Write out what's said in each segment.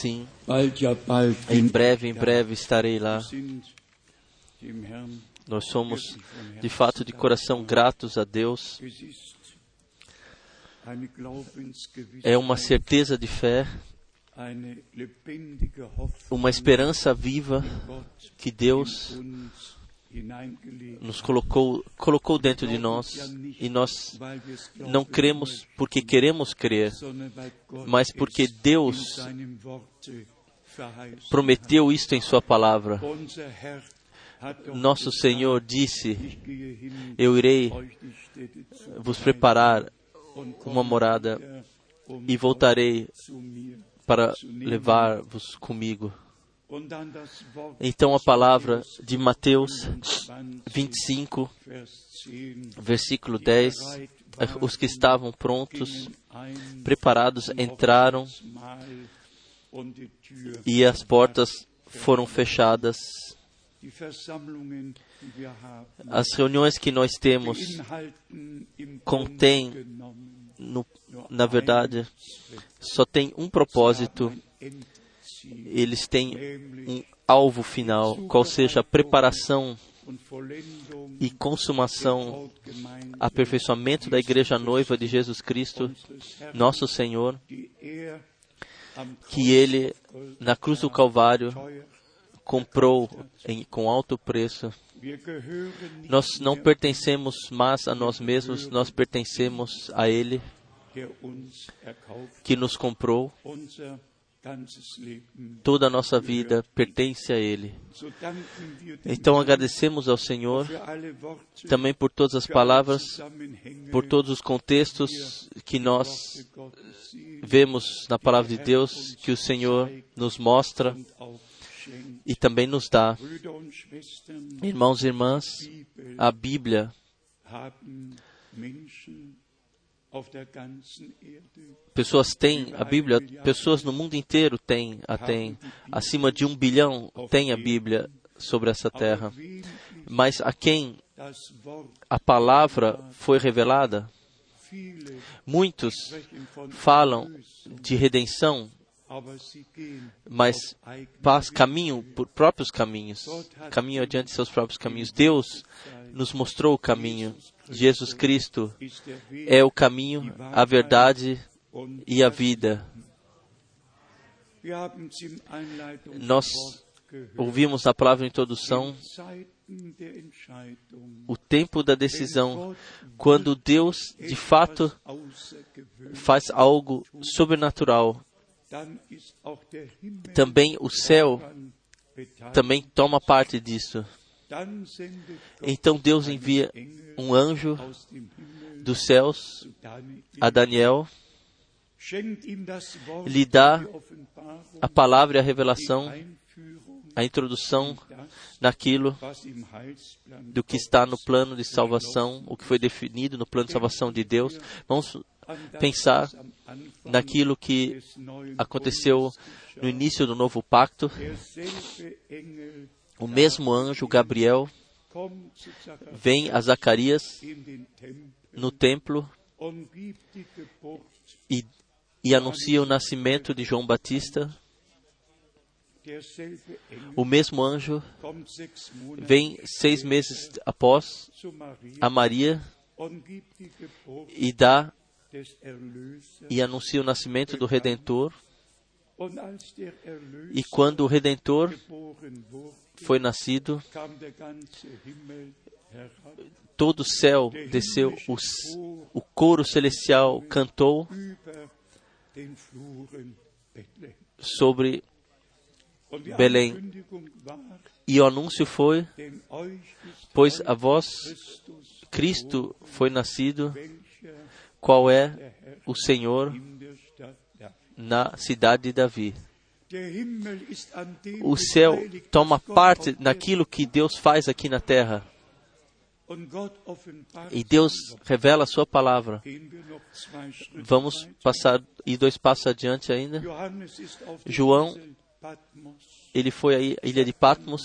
Sim, em breve, em breve estarei lá. Nós somos, de fato, de coração gratos a Deus. É uma certeza de fé, uma esperança viva que Deus nos colocou, colocou dentro de nós e nós não cremos porque queremos crer, mas porque Deus prometeu isto em Sua palavra. Nosso Senhor disse: Eu irei vos preparar uma morada e voltarei para levar-vos comigo. Então a palavra de Mateus 20, 25, Vers 10, versículo 10: Os que estavam prontos, preparados, entraram e as portas foram fechadas. As reuniões que nós temos no, na verdade, só tem um propósito. Eles têm um alvo final, qual seja a preparação e consumação, aperfeiçoamento da igreja noiva de Jesus Cristo, nosso Senhor, que ele, na cruz do Calvário, comprou em, com alto preço. Nós não pertencemos mais a nós mesmos, nós pertencemos a Ele que nos comprou. Toda a nossa vida pertence a Ele. Então agradecemos ao Senhor também por todas as palavras, por todos os contextos que nós vemos na palavra de Deus que o Senhor nos mostra e também nos dá. Irmãos e irmãs, a Bíblia Pessoas têm a Bíblia, pessoas no mundo inteiro têm, a têm. Acima de um bilhão têm a Bíblia sobre essa terra. Mas a quem a palavra foi revelada, muitos falam de redenção, mas pas- caminham por próprios caminhos, caminham adiante seus próprios caminhos. Deus nos mostrou o caminho. Jesus Cristo é o caminho, a verdade e a vida. Nós ouvimos na palavra introdução o tempo da decisão, quando Deus de fato faz algo sobrenatural. Também o céu também toma parte disso. Então Deus envia um anjo dos céus a Daniel, lhe dá a palavra e a revelação, a introdução naquilo do que está no plano de salvação, o que foi definido no plano de salvação de Deus. Vamos pensar naquilo que aconteceu no início do novo pacto. O mesmo anjo, Gabriel, vem a Zacarias no templo e, e anuncia o nascimento de João Batista. O mesmo anjo vem seis meses após a Maria e dá e anuncia o nascimento do Redentor. E quando o Redentor foi nascido, todo o céu desceu, o, o coro celestial cantou sobre Belém. E o anúncio foi: Pois a vós Cristo foi nascido, qual é o Senhor na cidade de Davi. O céu toma parte naquilo que Deus faz aqui na terra. E Deus revela a sua palavra. Vamos passar e dois passos adiante ainda. João Ele foi à ilha de Patmos.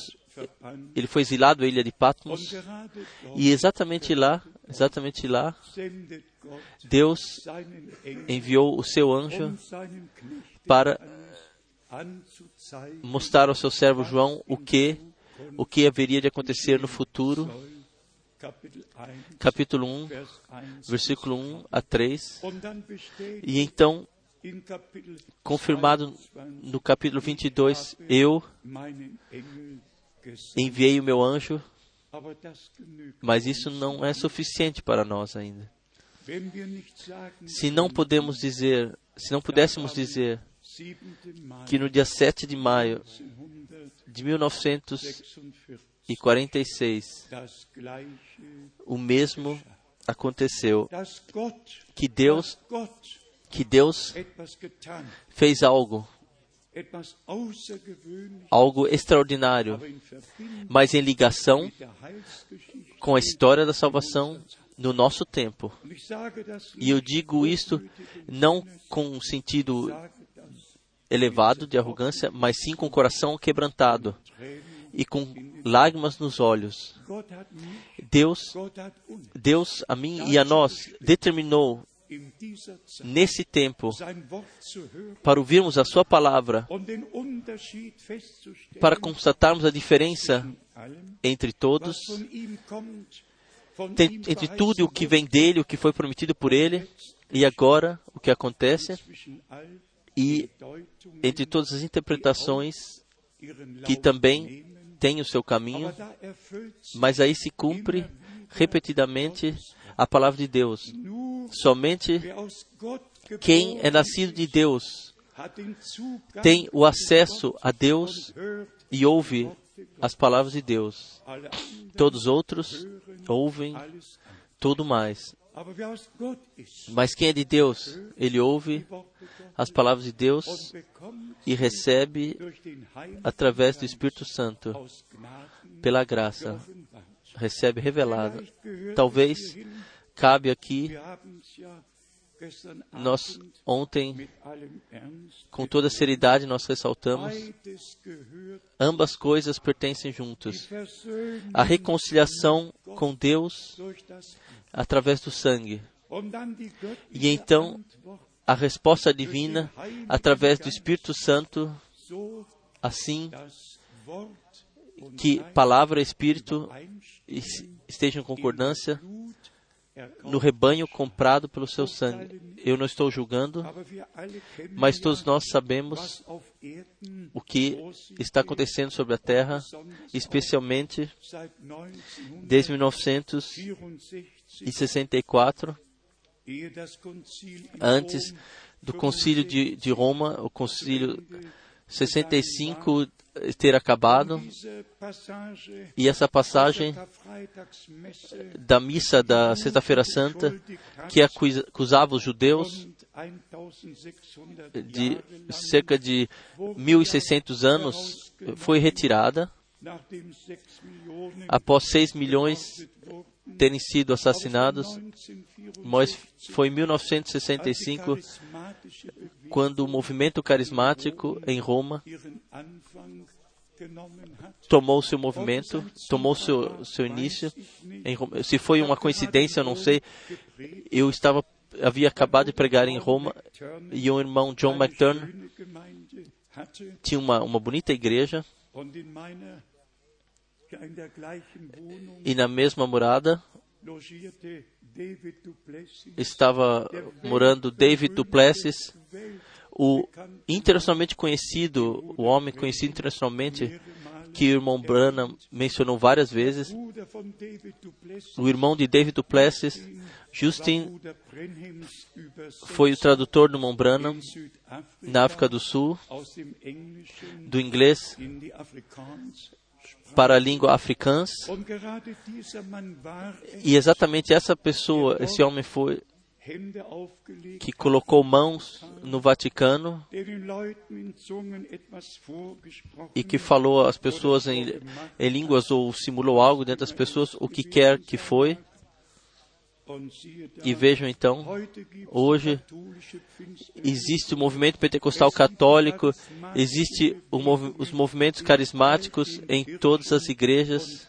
Ele foi exilado à ilha de Patmos. E exatamente lá, exatamente lá, Deus enviou o seu anjo para mostrar ao seu servo João o que o que haveria de acontecer no futuro. soll. Kapitel 1, Capítulo 1, Vers 1. versículo 1 a 3. Und dann bestätigt E então, confirmado 22, no capítulo 22, eu. Enviei o meu anjo, mas isso não é suficiente para nós ainda. Se não podemos dizer, se não pudéssemos dizer 7. Mai que no dia 7 de maio 1946 de 1946 das Gleiche, o mesmo aconteceu, que Deus, que Deus fez algo, algo extraordinário, mas em ligação com a história da salvação no nosso tempo. E eu digo isto não com um sentido elevado de arrogância, mas sim com o coração quebrantado e com lágrimas nos olhos. Deus, Deus a mim e a nós determinou nesse tempo para ouvirmos a sua palavra, para constatarmos a diferença entre todos, entre tudo o que vem dele, o que foi prometido por ele, e agora o que acontece, e entre todas as interpretações que também têm o seu caminho, mas aí se cumpre repetidamente a palavra de Deus. Somente quem é nascido de Deus tem o acesso a Deus e ouve as palavras de Deus. Todos os outros ouvem tudo mais. Mas quem é de Deus, ele ouve as palavras de Deus e recebe através do Espírito Santo, pela graça, recebe gehört Talvez cabe aqui, nós ontem, com toda seriedade, nós ressaltamos, ambas coisas pertencem. Versöhnung A reconciliação com Deus através do sangue E então, a resposta divina através do Espírito Santo, assim que palavra e Espírito estejam em concordância. No rebanho comprado pelo seu sangue. Eu não estou julgando, mas todos nós sabemos o que está acontecendo sobre a terra, especialmente desde 1964, 1964, ehe das Konzil in antes do concílio de, de Roma, o concílio 65 ter acabado, e essa passagem da missa da Sexta-feira Santa, que acusa- acusava os judeus und 1600 de cerca de 1600 anos, foi retirada. Após 6 milhões terem sido assassinados. aus dem 1964, Mas foi em als die 1965 charismatische Bewegung quando o movimento carismático em Roma tomou seu movimento, tomou seu, seu início. Roma. Se foi uma coincidência, eu não sei. Eu estava havia acabado de pregar em Roma e um irmão John hatte tinha uma, uma bonita igreja e na mesma morada estava morando David Duplessis, o internacionalmente conhecido, o homem conhecido internacionalmente, que o irmão Branham mencionou várias vezes, o irmão de David Duplessis, Justin, foi o tradutor do irmão Branham na África do Sul, do inglês para a língua africana. E exatamente essa pessoa, esse homem foi que colocou mãos no Vaticano e que falou às pessoas em, em línguas ou simulou algo dentro das pessoas, o que quer que foi. E vejam então, hoje existe o movimento pentecostal católico, existe o movi- os movimentos carismáticos em todas as igrejas,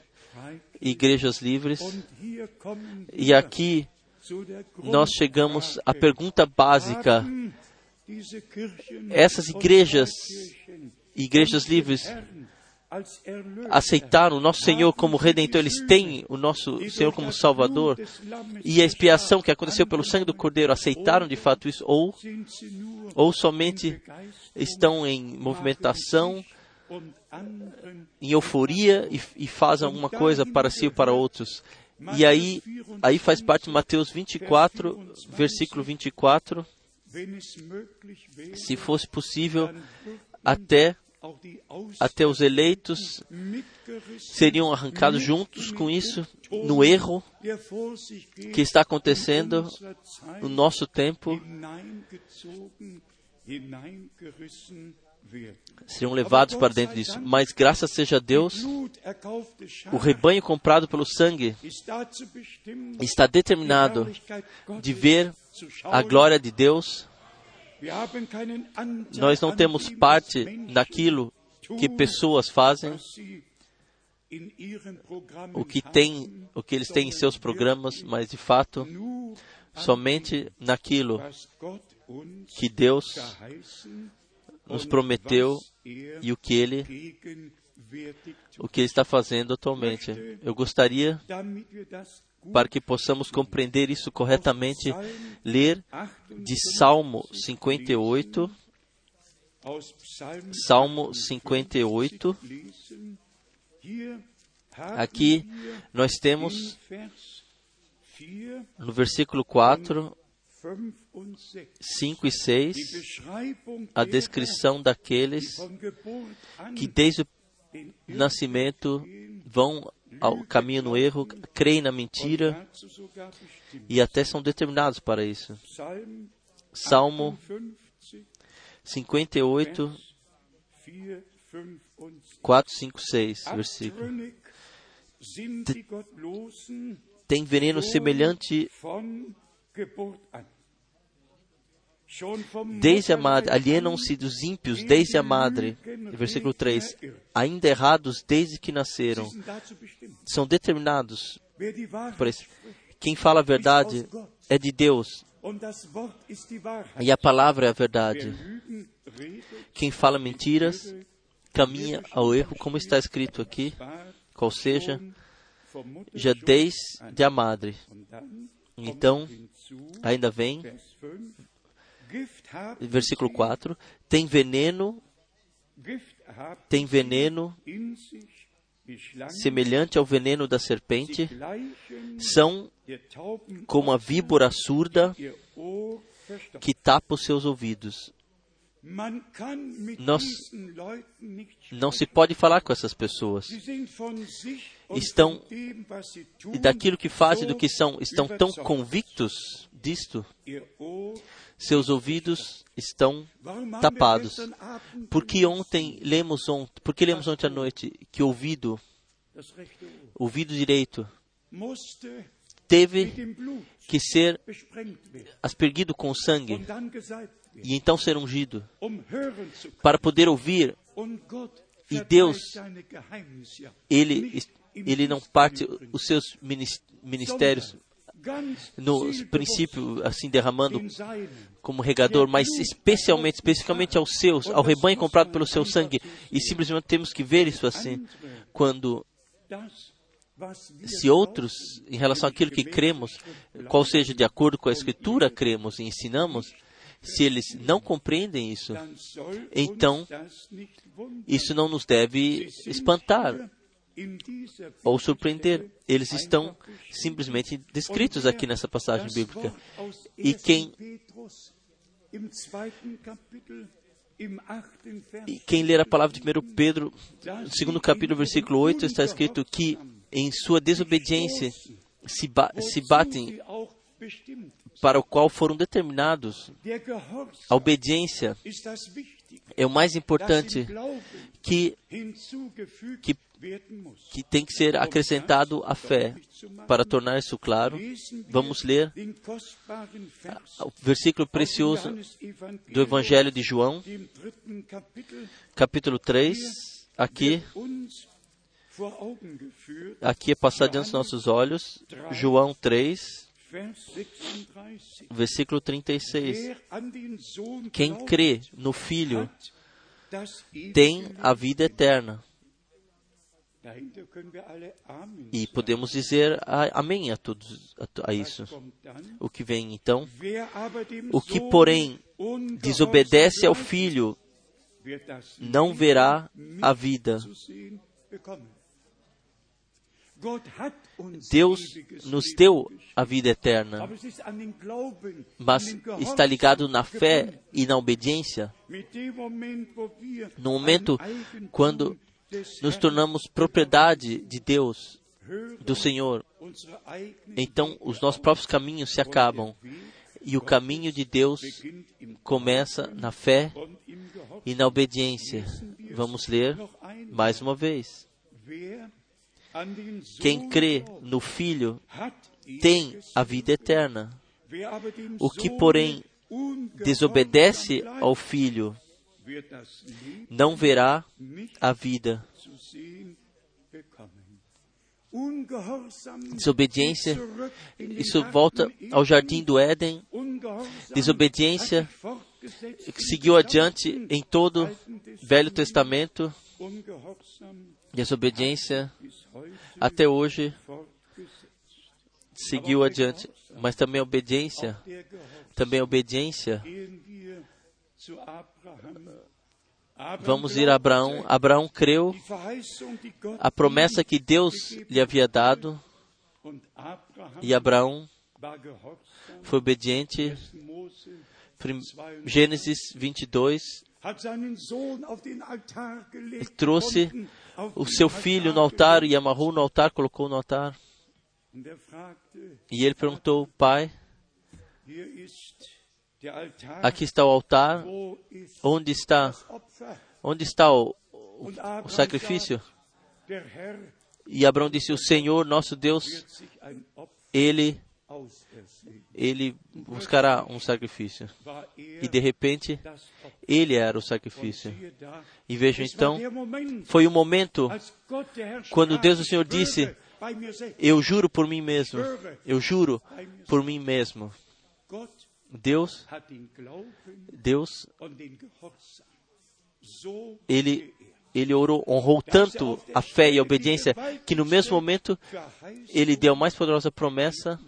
igrejas livres. E aqui nós chegamos à pergunta básica: essas igrejas, igrejas livres, aceitaram o nosso Senhor como Redentor, eles têm o nosso Senhor como Salvador, e a expiação que aconteceu pelo sangue do Cordeiro, aceitaram de fato isso, ou, ou somente estão em movimentação, em euforia e, e fazem alguma coisa para si ou para outros. E aí, aí faz parte de Mateus 24, versículo 24, wenn es möglich wäre, se fosse possível, até, até os eleitos seriam arrancados juntos com isso, no erro que está acontecendo no nosso tempo, seriam levados para dentro disso. Mas graças seja a Deus, o rebanho comprado pelo sangue está determinado de ver a glória de Deus. Nós não temos parte naquilo que pessoas fazem, o que tem, o que eles têm em seus programas, mas de fato, somente naquilo que Deus nos prometeu er e o que ele, o que ele está fazendo atualmente. Eu gostaria, Para que possamos compreender isso corretamente, ler 58 de Salmo 58, aus Psalm Salmo 58. lesen. Hier haben Aqui nós temos Vers 4, no versículo 4, 5 und 6 5 e 6 die Beschreibung a descrição daqueles que desde o nascimento vão ao caminho no erro, creem na mentira e até são determinados para isso. Salmo 58, 58, Vers 4, 5 und 6. 4, 5, 6, versículo. Tem veneno semelhante desde a madre, alienam-se dos ímpios desde a madre. Versículo 3. Ainda errados desde que nasceram. São determinados por isso. Quem fala a verdade é de Deus e a palavra é a verdade. Quem fala mentiras caminha ao erro, como está escrito aqui, qual seja, já desde a madre. Então, ainda vem, versículo sie, 4, tem veneno, tem veneno semelhante ao veneno da serpente, são como a víbora surda que tapa os seus ouvidos. Nós- Não se pode falar com essas pessoas. Estão- E daquilo que fazem, do que são, estão tão convictos disto, seus ouvidos estão tapados. Porque ontem lemos ontem, porque lemos ontem à noite que o ouvido, ouvido direito, teve que ser aspergido com sangue e então ser ungido, para poder ouvir. E Deus, Ele, ele não parte os seus minis- ministérios no princípio, assim, derramando como regador, mas especialmente, especificamente aos seus, ao rebanho comprado pelo seu sangue. E simplesmente temos que ver isso assim, quando se outros, em relação àquilo que cremos, qual seja de acordo com a Escritura, cremos e ensinamos, se eles não compreendem isso, Então, isso não nos deve espantar ou surpreender. Eles estão simplesmente descritos aqui nessa passagem bíblica. E 1. quem- E quem ler a palavra de 1 Pedro, segundo capítulo, versículo 8, está escrito que em sua desobediência se, ba se batem. Para o qual foram determinados. A obediência é o mais importante que, que- que tem que ser acrescentado à fé. Para tornar isso claro, vamos ler o versículo precioso do Evangelho de João, capítulo 3. Aqui, aqui é passado diante dos nossos olhos, João 3, Vers 36. Versículo 36. Wer an den Sohn Quem crê no Filho tem a vida eterna. E podemos dizer amém a, todos, a, a isso. O que vem então? O que, porém, desobedece ao Filho não verá a vida. Deus nos deu a vida eterna, mas está ligado na fé e na obediência. No momento quando nos tornamos propriedade de Deus, do Senhor, então os nossos próprios caminhos se acabam e o caminho de Deus começa na fé e na obediência. Vamos ler mais uma vez. Quem crê no Filho tem a vida eterna. O que, porém, Desobedece ao Filho, não verá a vida. Desobediência, isso volta ao jardim do Éden. Desobediência que seguiu adiante em todo Testament. Velho Testamento. Desobediência até hoje seguiu adiante, mas também a obediência, também obediência. Vamos ir a Abraão. Abraão creu a promessa que Deus lhe havia dado e Abraão foi obediente. 1. Mose Prim- Gênesis 22 trouxe o seu filho no altar e amarrou no altar, colocou no altar. Er E ele perguntou: Pai, aqui está o altar, onde está, onde está o, o, o sacrifício? E Abraão disse: O Senhor, nosso Deus, ele. Ele buscará um sacrifício. E de repente, ele era o sacrifício. E war então, foi o momento quando Deus, o Senhor, "Ich disse, schwöre bei mir selbst." Eu juro por mim mesmo. Eu juro por mim mesmo. Deus, Deus, ele, ele orou, honrou tanto a fé e a obediência que no mesmo momento ele deu a mais poderosa promessa.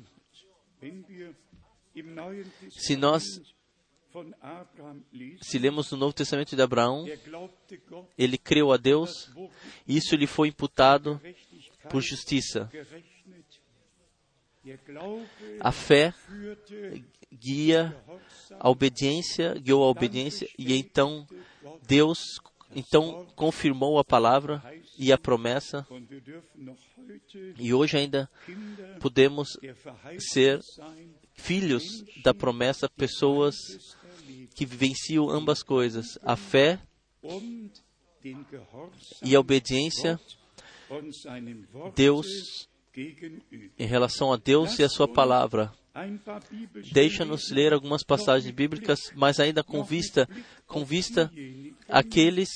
Se nós, se lemos no Novo Testamento de Abraão, er ele creu a Deus isso lhe foi imputado por justiça. A fé guia a obediência, guiou a obediência e então Deus então confirmou a palavra e a promessa e hoje ainda podemos ser filhos da promessa, pessoas que vivenciam ambas coisas, a fé e a obediência Deus em relação a Deus e a sua palavra. Deixa-nos ler algumas passagens bíblicas, mas ainda com vista, com vista àqueles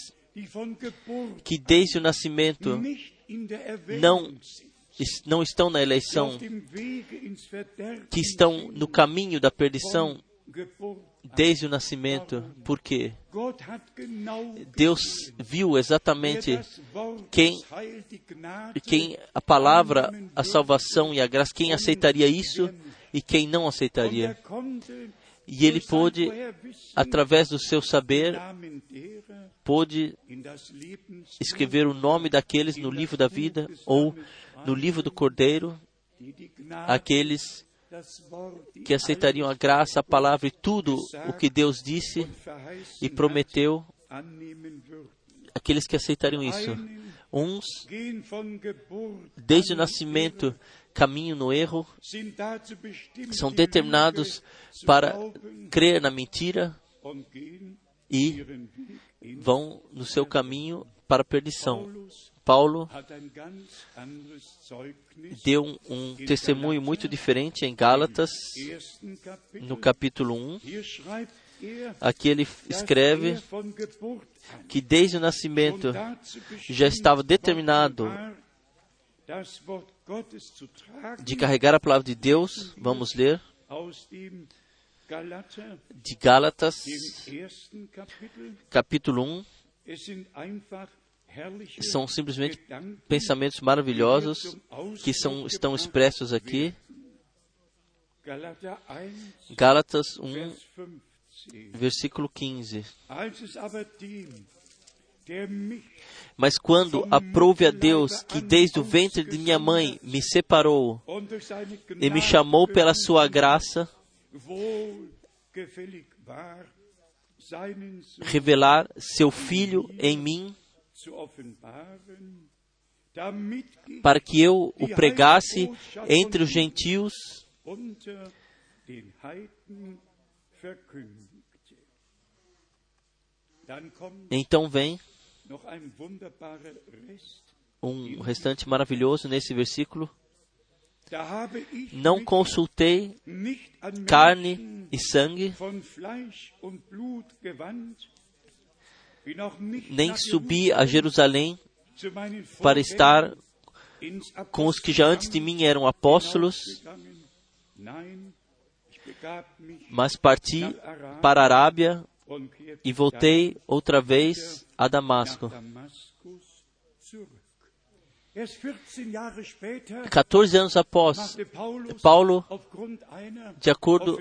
que desde o nascimento não, não estão na eleição, que estão no caminho da perdição desde o nascimento, porque Deus viu exatamente quem- quem a palavra, a salvação e a graça, quem aceitaria isso e quem não aceitaria. E ele pôde, através do seu saber, pôde escrever o nome daqueles no livro da vida ou no livro do Cordeiro, aqueles que aceitariam a graça, a palavra e tudo o que Deus disse e prometeu, aqueles que aceitariam isso. Uns, desde o nascimento, caminham no erro, são determinados para crer na mentira e vão no seu caminho para a perdição. Paulo deu um, um testemunho muito diferente em Gálatas, no capítulo 1. Hier schreibt er, Aqui ele escreve er an que desde o nascimento já estava determinado de carregar a palavra de Deus. Vamos ler de Gálatas, capítulo 1. Es sind einfach herrliche São simplesmente pensamentos maravilhosos que são, estão expressos aqui. Galater 1, Gálatas 1, Vers 15. versículo 15. Mas quando aprouve a Deus que desde o ventre de minha mãe me separou e me chamou pela sua graça, revelar seu Filho em mim, para que eu o pregasse entre os gentios Então vem um restante maravilhoso nesse versículo. Não consultei carne e sangue, nem subi a Jerusalém para estar com os que já antes de mim eram apóstolos, mas parti para a Arábia e voltei outra vez a Damasco. Damaskus zurück. Erst 14 Jahre später 14 anos após, Paulo, de acordo,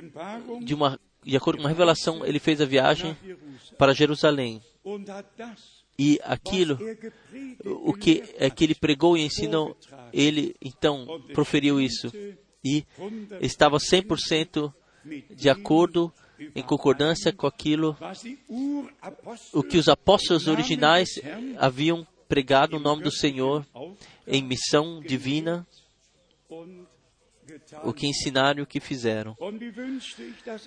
de, uma, de acordo com uma revelação, ele fez a viagem para Jerusalém. E aquilo, er o que é que ele pregou e ensinou, ele então proferiu isso. E estava 100% de acordo, em concordância com aquilo, o que os apóstolos originais haviam pregado o nome do Senhor em missão divina, o que ensinaram e o que fizeram.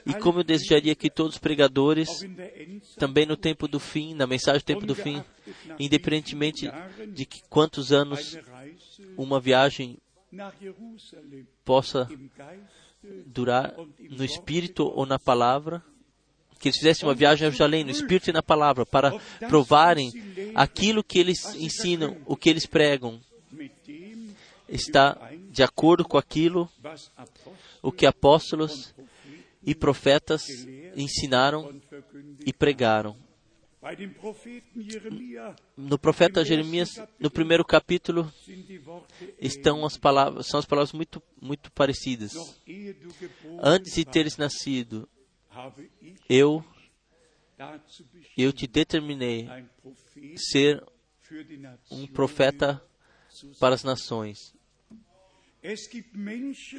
E como eu desejaria que todos os pregadores, também no tempo do fim, na mensagem do tempo do fim, independentemente de que quantos anos uma viagem possa durar no espírito ou na palavra, que eles fizessem uma viagem a Jerusalém no espírito e na palavra, para provarem aquilo que eles ensinam, o que eles pregam, está de acordo com aquilo o que apóstolos e profetas ensinaram e pregaram. No profeta Jeremias, no primeiro capítulo, estão as palavras, são as palavras muito, muito parecidas. Antes de teres nascido, eu, eu te determinei ser um profeta para as nações.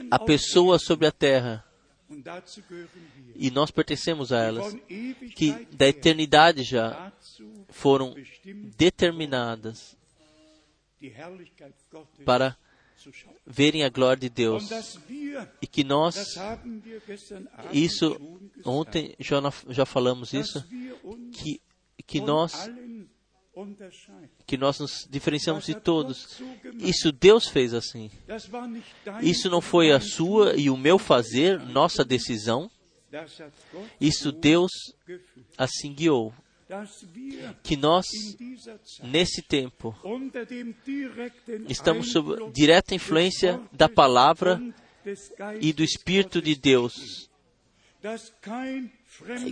Há auf pessoas sobre a terra, e nós pertencemos a elas, que da eternidade já foram determinadas para verem a glória de Deus. E que nós, isso, ontem já, já falamos isso, que, que nós. Que nós nos diferenciamos de todos. Isso Deus fez assim. Isso não foi a sua e o meu fazer, nossa decisão. Isso so Deus assim guiou. Que nós, nesse tempo, estamos sob direta influência da palavra e do Espírito de Deus.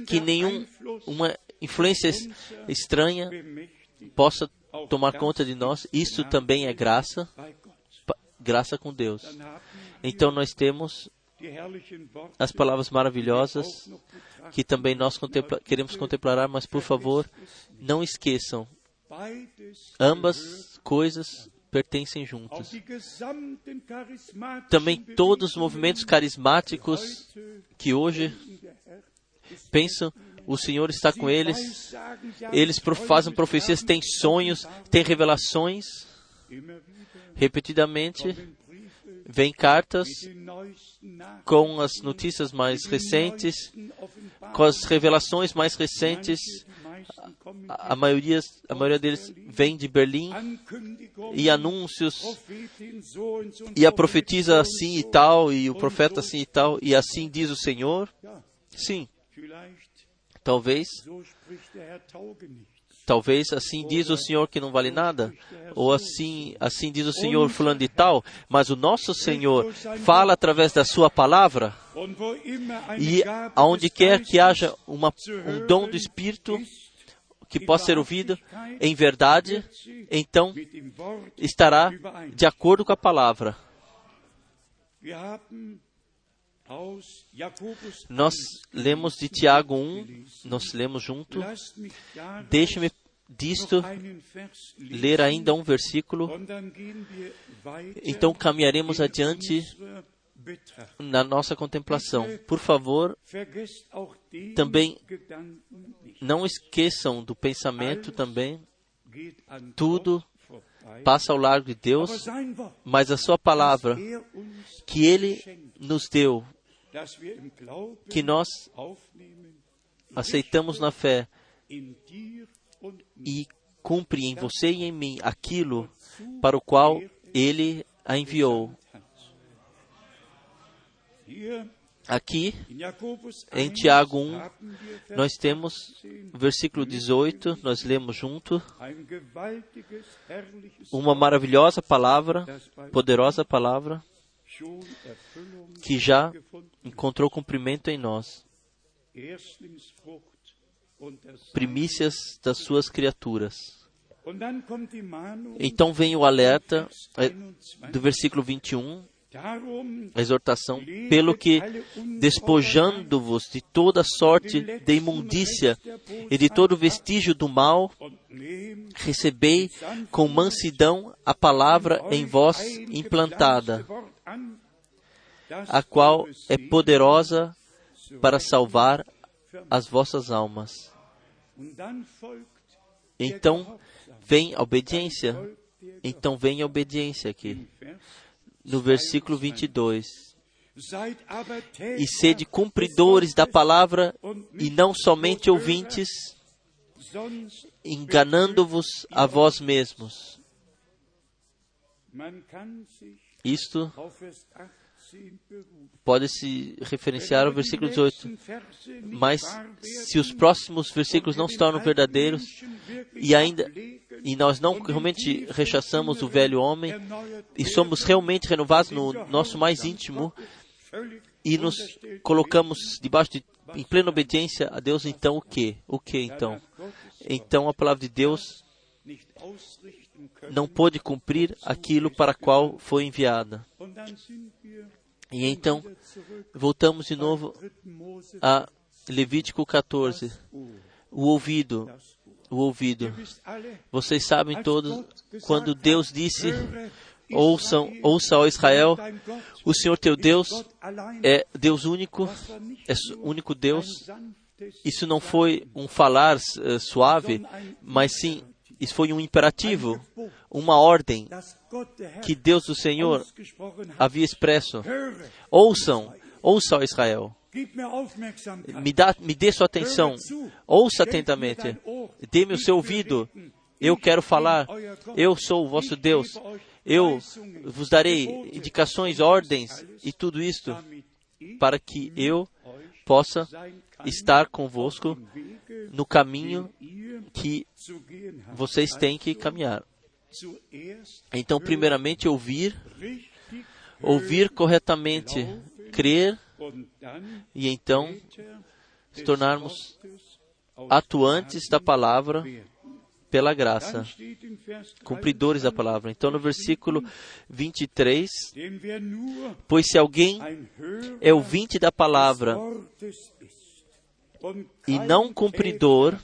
Que nenhum, Einfluss uma influência es- estranha possa tomar conta de nós. Isso também é graça, graça com Deus. Então nós temos as palavras maravilhosas que também nós contempla- queremos contemplar, mas por favor, não esqueçam, ambas coisas pertencem juntas. Também todos os movimentos carismáticos que hoje pensam o Senhor está com eles, eles fazem profecias, têm sonhos, têm revelações. Repetidamente vêm cartas com as notícias mais recentes, com as revelações mais recentes. A a maioria, a maioria deles vem de Berlim e anúncios. E a profetiza assim e tal e o profeta assim e tal e assim diz o Senhor. Sim, talvez, talvez assim diz o Senhor que não vale nada, ou assim, assim diz o Senhor fulano de tal, mas o nosso Senhor fala através da sua palavra e aonde quer que haja uma, um dom do Espírito que possa ser ouvido em verdade, então estará de acordo com a palavra. Nós lemos de Tiago 1, nós lemos junto. Deixe-me disto ler ainda um versículo. Então caminharemos adiante na nossa contemplação. Por favor, também não esqueçam do pensamento também. Tudo passa ao largo de Deus, mas a sua palavra que Ele nos deu, que nós aceitamos na fé e cumpre em você e em mim aquilo para o qual Ele a enviou. Aqui, em Tiago 1, nós temos versículo 18, nós lemos junto, uma maravilhosa palavra, poderosa palavra, que já encontrou cumprimento em nós. Primícias das suas criaturas. Então vem o alerta eh, do versículo 21, a exortação, pelo que, despojando-vos de toda sorte de imundícia e de todo vestígio do mal, recebei com mansidão a palavra em vós implantada, a qual é poderosa para salvar as vossas almas. Então vem a obediência. Então vem a obediência aqui no versículo 22. E sede cumpridores da palavra e não somente ouvintes, enganando-vos a vós mesmos. Isto pode se referenciar ao versículo 18. Mas se os próximos versículos não se tornam verdadeiros e ainda e nós não realmente rechaçamos o velho homem e somos realmente renovados no nosso mais íntimo e nos colocamos debaixo de em plena obediência a Deus, então o que? O que então? Então a palavra de Deus não pôde cumprir aquilo para qual foi enviada. E então, voltamos de novo a Levítico 14. O ouvido, o ouvido. Vocês sabem todos, quando Deus disse, ouçam, ouça, ó Israel, o Senhor teu Deus é Deus único, é único Deus. Isso não foi um falar uh, suave, mas sim isso foi um imperativo, uma ordem que Deus do Senhor havia expresso. Ouçam, ouça ó Israel. Me, dá, me dê sua atenção. Ouça atentamente. Dê-me o seu ouvido. Eu quero falar. Eu sou o vosso Deus. Eu vos darei indicações, ordens e tudo isto para que eu possa estar convosco no caminho que vocês têm que caminhar. Então, primeiramente, ouvir, ouvir corretamente, crer e então se tornarmos atuantes da palavra pela graça, cumpridores da palavra. Então, no versículo 23, pois se alguém é ouvinte da palavra e não cumpridor,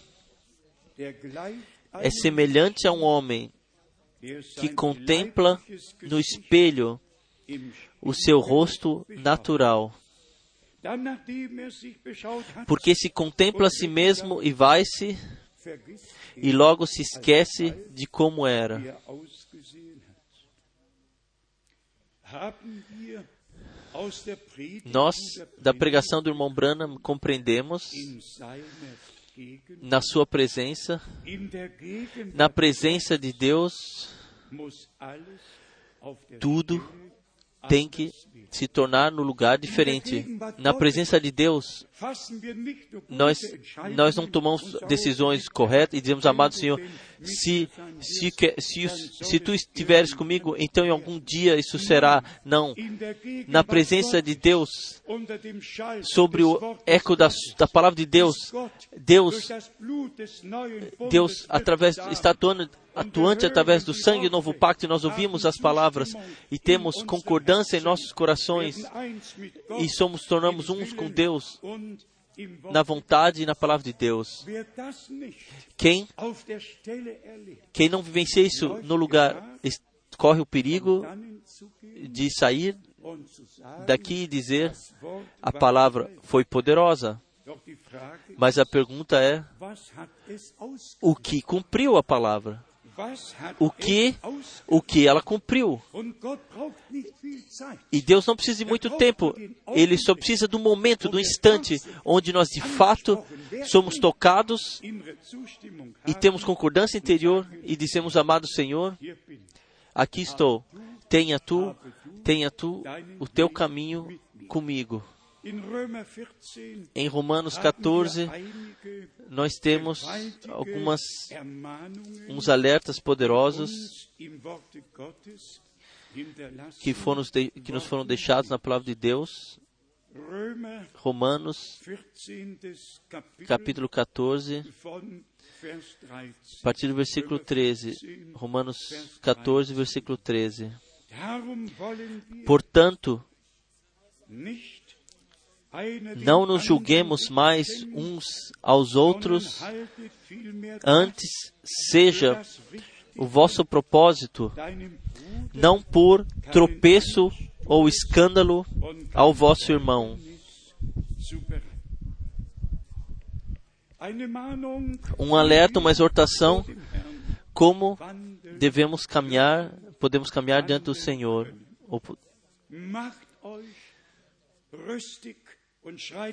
é semelhante a um homem que contempla no espelho o seu rosto natural. Porque se contempla a si mesmo e vai-se, e logo se esquece de como era. Nós, da pregação do irmão Branham, compreendemos na sua presença, na presença de Deus, tudo tem que se tornar no lugar diferente. Na presença de Deus, nós, nós não tomamos decisões corretas e dizemos, amado Senhor, se, se, se, se tu estiveres comigo, então em algum dia isso será. Não. Na presença de Deus, sobre o eco da, da palavra de Deus, Deus, Deus através, está atuando, atuante através do sangue do novo pacto, e nós ouvimos as palavras e temos concordância em nossos corações e somos, tornamos uns com Deus na vontade e na palavra de Deus. Quem, quem não vivencia isso no lugar, corre o perigo de sair daqui e dizer a palavra foi poderosa. Mas a pergunta é: o que cumpriu a palavra? O que, o que ela cumpriu. E Deus não precisa de muito tempo, Ele só precisa do momento, do instante, onde nós de fato somos tocados e temos concordância interior e dizemos, amado Senhor, aqui estou, tenha tu, tenha tu o teu caminho comigo. Em Romanos 14, nós temos algumas uns alertas poderosos que, foram, que nos foram deixados na palavra de Deus. Romanos, capítulo 14, a partir do versículo 13. Romanos 14, versículo 13. Portanto, não nos julguemos mais uns aos outros, antes seja o vosso propósito não por tropeço ou escândalo ao vosso irmão. Um alerta, uma exortação, como devemos caminhar, podemos caminhar diante do Senhor.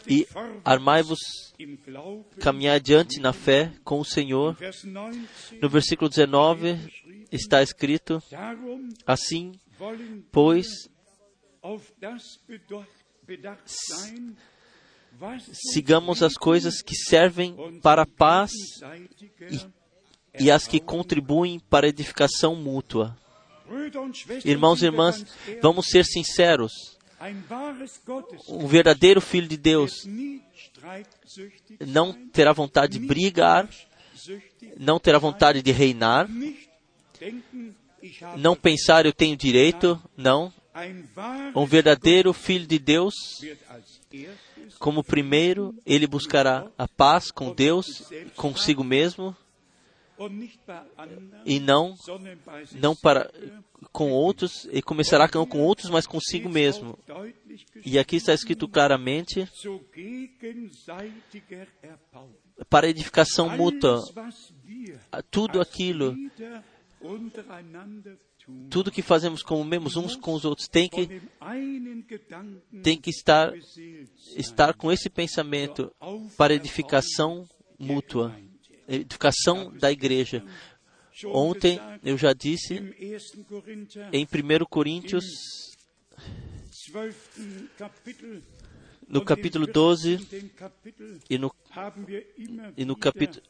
E armai-vos, caminhar adiante na fé com o Senhor. No versículo 19 está escrito: Assim, pois, sigamos as coisas que servem para a paz e, e as que contribuem para a edificação mútua. Irmãos e irmãs, vamos ser sinceros um verdadeiro filho de Deus não terá vontade de brigar, não terá vontade de reinar, não pensar eu tenho direito, não. Um verdadeiro filho de Deus, como primeiro, ele buscará a paz com Deus, consigo mesmo, e não não para com outros e começará não com outros mas consigo mesmo. e aqui está escrito claramente para edificação mútua tudo aquilo tudo que fazemos como mesmos uns com os outros tem que tem que estar estar com esse pensamento para edificação mútua edificação da igreja. Ontem eu já disse em 1 Coríntios, no capítulo 12 e no, e no capítulo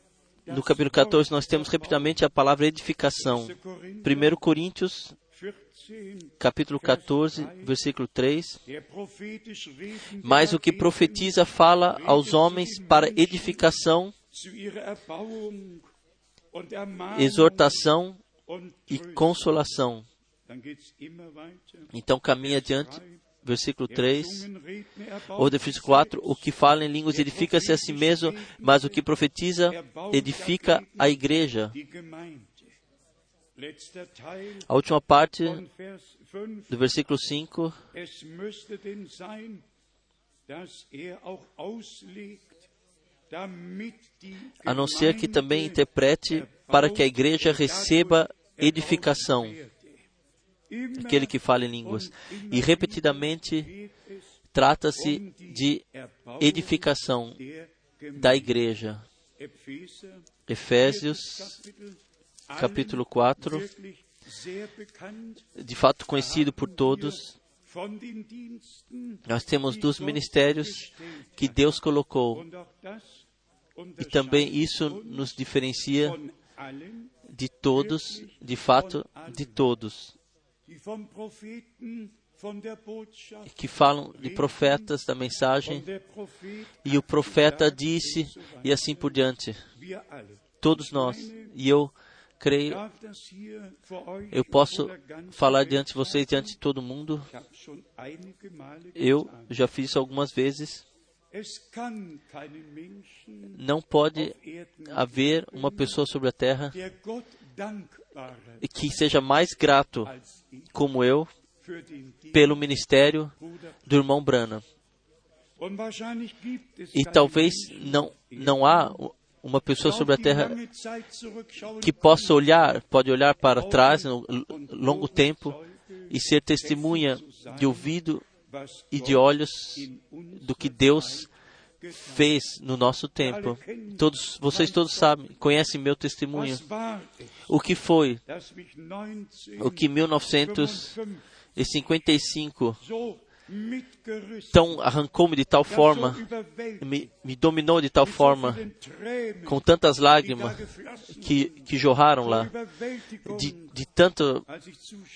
no capítulo 14 nós temos repetidamente a palavra edificação. 1 Coríntios, capítulo 14, versículo 3. Mas o que profetiza fala aos homens para edificação exortação e consolação. Então caminha adiante, versículo 3, ou versículo 4, o que fala em línguas edifica-se a si mesmo, mas o que profetiza edifica a igreja. A última parte do versículo 5, a não ser que também interprete para que a igreja receba edificação. Aquele que fala em línguas. E repetidamente trata-se de edificação da igreja. Efésios, capítulo 4, de fato conhecido por todos, Nós temos dos ministérios que. Deus colocou. E também isso nos diferencia de todos, de fato, de todos, que falam de profetas da mensagem, e o profeta disse, e assim por diante. Todos nós. E eu creio, eu posso falar diante de vocês, diante de todo mundo. Eu já fiz algumas vezes. Não pode haver uma pessoa sobre a terra que seja mais grato, como eu, pelo ministério do irmão Brana. E talvez não, não há uma pessoa sobre a terra que possa olhar, pode olhar para trás no longo tempo e ser testemunha de ouvido e de olhos do que Deus fez no nosso tempo. Todos, vocês todos sabem, conhecem meu testemunho. O que foi o que em 1955 so mitgerissen, tão arrancou-me de tal forma, me, me dominou de tal forma, com tantas lágrimas que, que jorraram lá, de, de tanta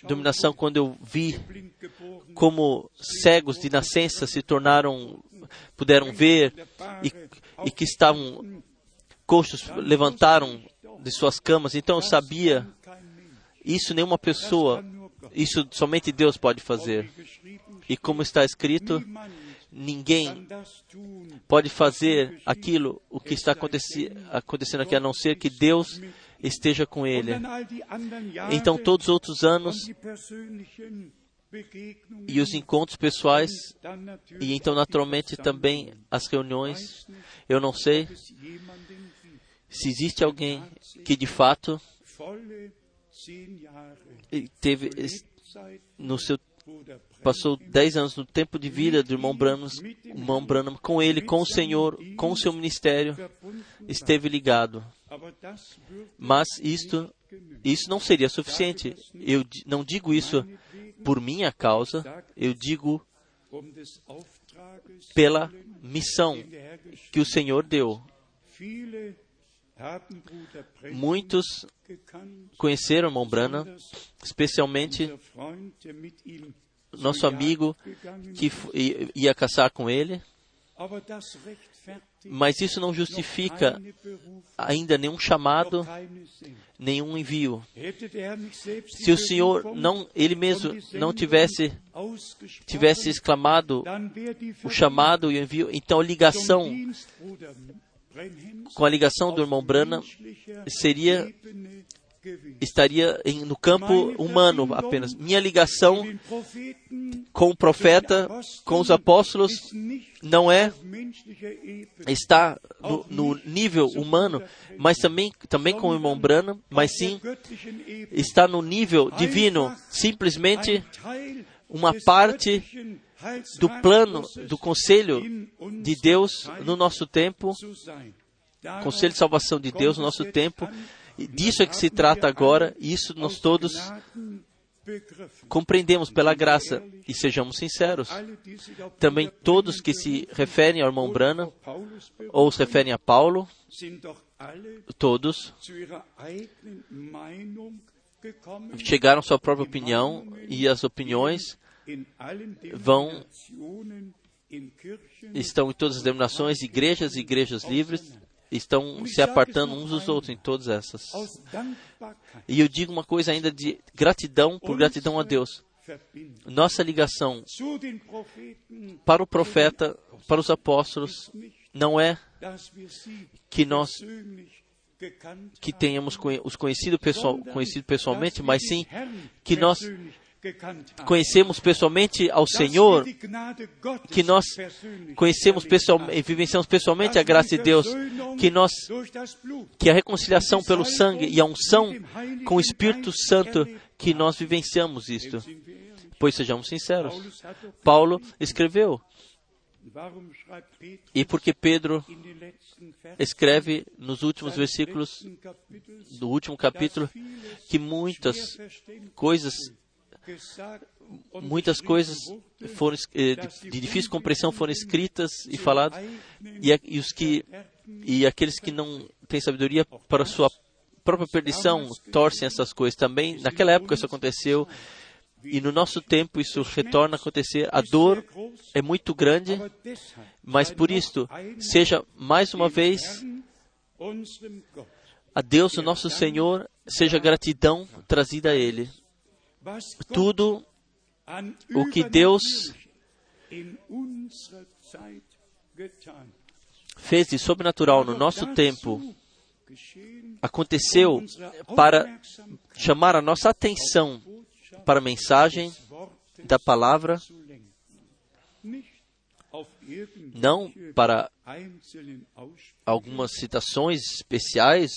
dominação quando eu vi como cegos de nascença se tornaram, puderam ver e, e que estavam coxos levantaram de suas camas. Então eu sabia, isso nenhuma pessoa. Isso somente Deus pode fazer. E como está escrito, ninguém pode fazer aquilo o que está acontecendo aqui a não ser que Deus esteja com ele. Então todos os outros anos e os encontros pessoais e então naturalmente também as reuniões, eu não sei se existe alguém que de fato teve no seu passou 10 anos no tempo de vida do irmão Branham, irmão Branham com ele, com o Senhor, com o seu ministério, esteve ligado. Mas isto, isso não seria suficiente. Eu não digo isso por minha causa, eu digo pela missão que o Senhor deu. Muitos conheceram irmão especialmente nosso amigo que ia caçar com ele, mas isso não justifica ainda nenhum chamado, nenhum envio. Se o Senhor não, ele mesmo não tivesse tivesse exclamado o chamado e o envio, então a ligação com a ligação do irmão menschlicher seria estaria em, no campo humano apenas. Minha ligação com o profeta, com os apóstolos, não é está no, no nível humano, mas também também com o irmão Branham, mas sim está no nível divino, simplesmente uma parte do plano, do conselho de Deus no nosso tempo, conselho de salvação de Deus no nosso tempo. disso é que se trata agora, e isso nós todos compreendemos pela graça. E sejamos sinceros, também todos que se referem ao irmão berufen, ou se referem a Paulo, todos chegaram à sua própria opinião, e as opiniões vão- estão em todas as denominações, igrejas e igrejas livres, estão se apartando uns dos outros em todas essas. E eu digo uma coisa ainda de gratidão por gratidão a Deus. Nossa ligação para o profeta, para os apóstolos, não é que nós que tenhamos os conhecido, pessoal, conhecido pessoalmente, mas sim que nós conhecemos pessoalmente ao Senhor, que nós conhecemos pessoalmente, vivenciamos pessoalmente a graça de Deus, que nós que a reconciliação pelo sangue e a unção com o Espírito Santo que nós vivenciamos isto. Pois sejamos sinceros. Paulo escreveu, e porque Pedro escreve nos últimos versículos do último capítulo que muitas coisas muitas coisas foram, eh, de, difícil compreensão foram escritas e faladas, e, e os que e aqueles que não têm sabedoria para sua própria perdição torcem essas coisas também. Naquela época isso aconteceu e no nosso tempo isso retorna a acontecer. A dor é muito grande, mas por isto seja mais uma vez a Deus, o nosso Senhor, seja gratidão trazida a Ele. Tudo o que Deus fez de sobrenatural no nosso tempo aconteceu para chamar a nossa atenção para a mensagem da palavra, não para algumas citações especiais.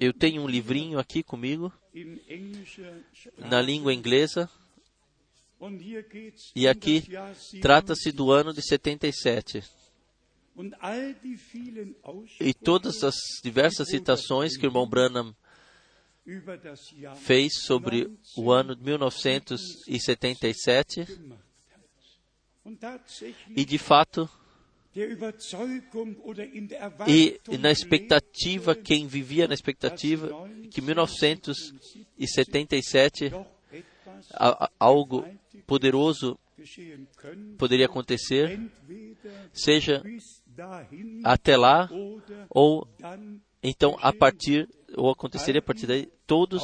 Eu tenho um livrinho aqui comigo, na língua inglesa, e aqui trata-se do ano de 77. Und all die vielen E todas as diversas citações que o irmão Branham fez sobre o ano de 1977, gemacht hat. Und tatsächlich e de fato, e na expectativa, quem vivia na expectativa, que 1977 doch etwas a- a- algo poderoso poderia acontecer, seja até lá ou então a partir ou aconteceria a partir daí. Todas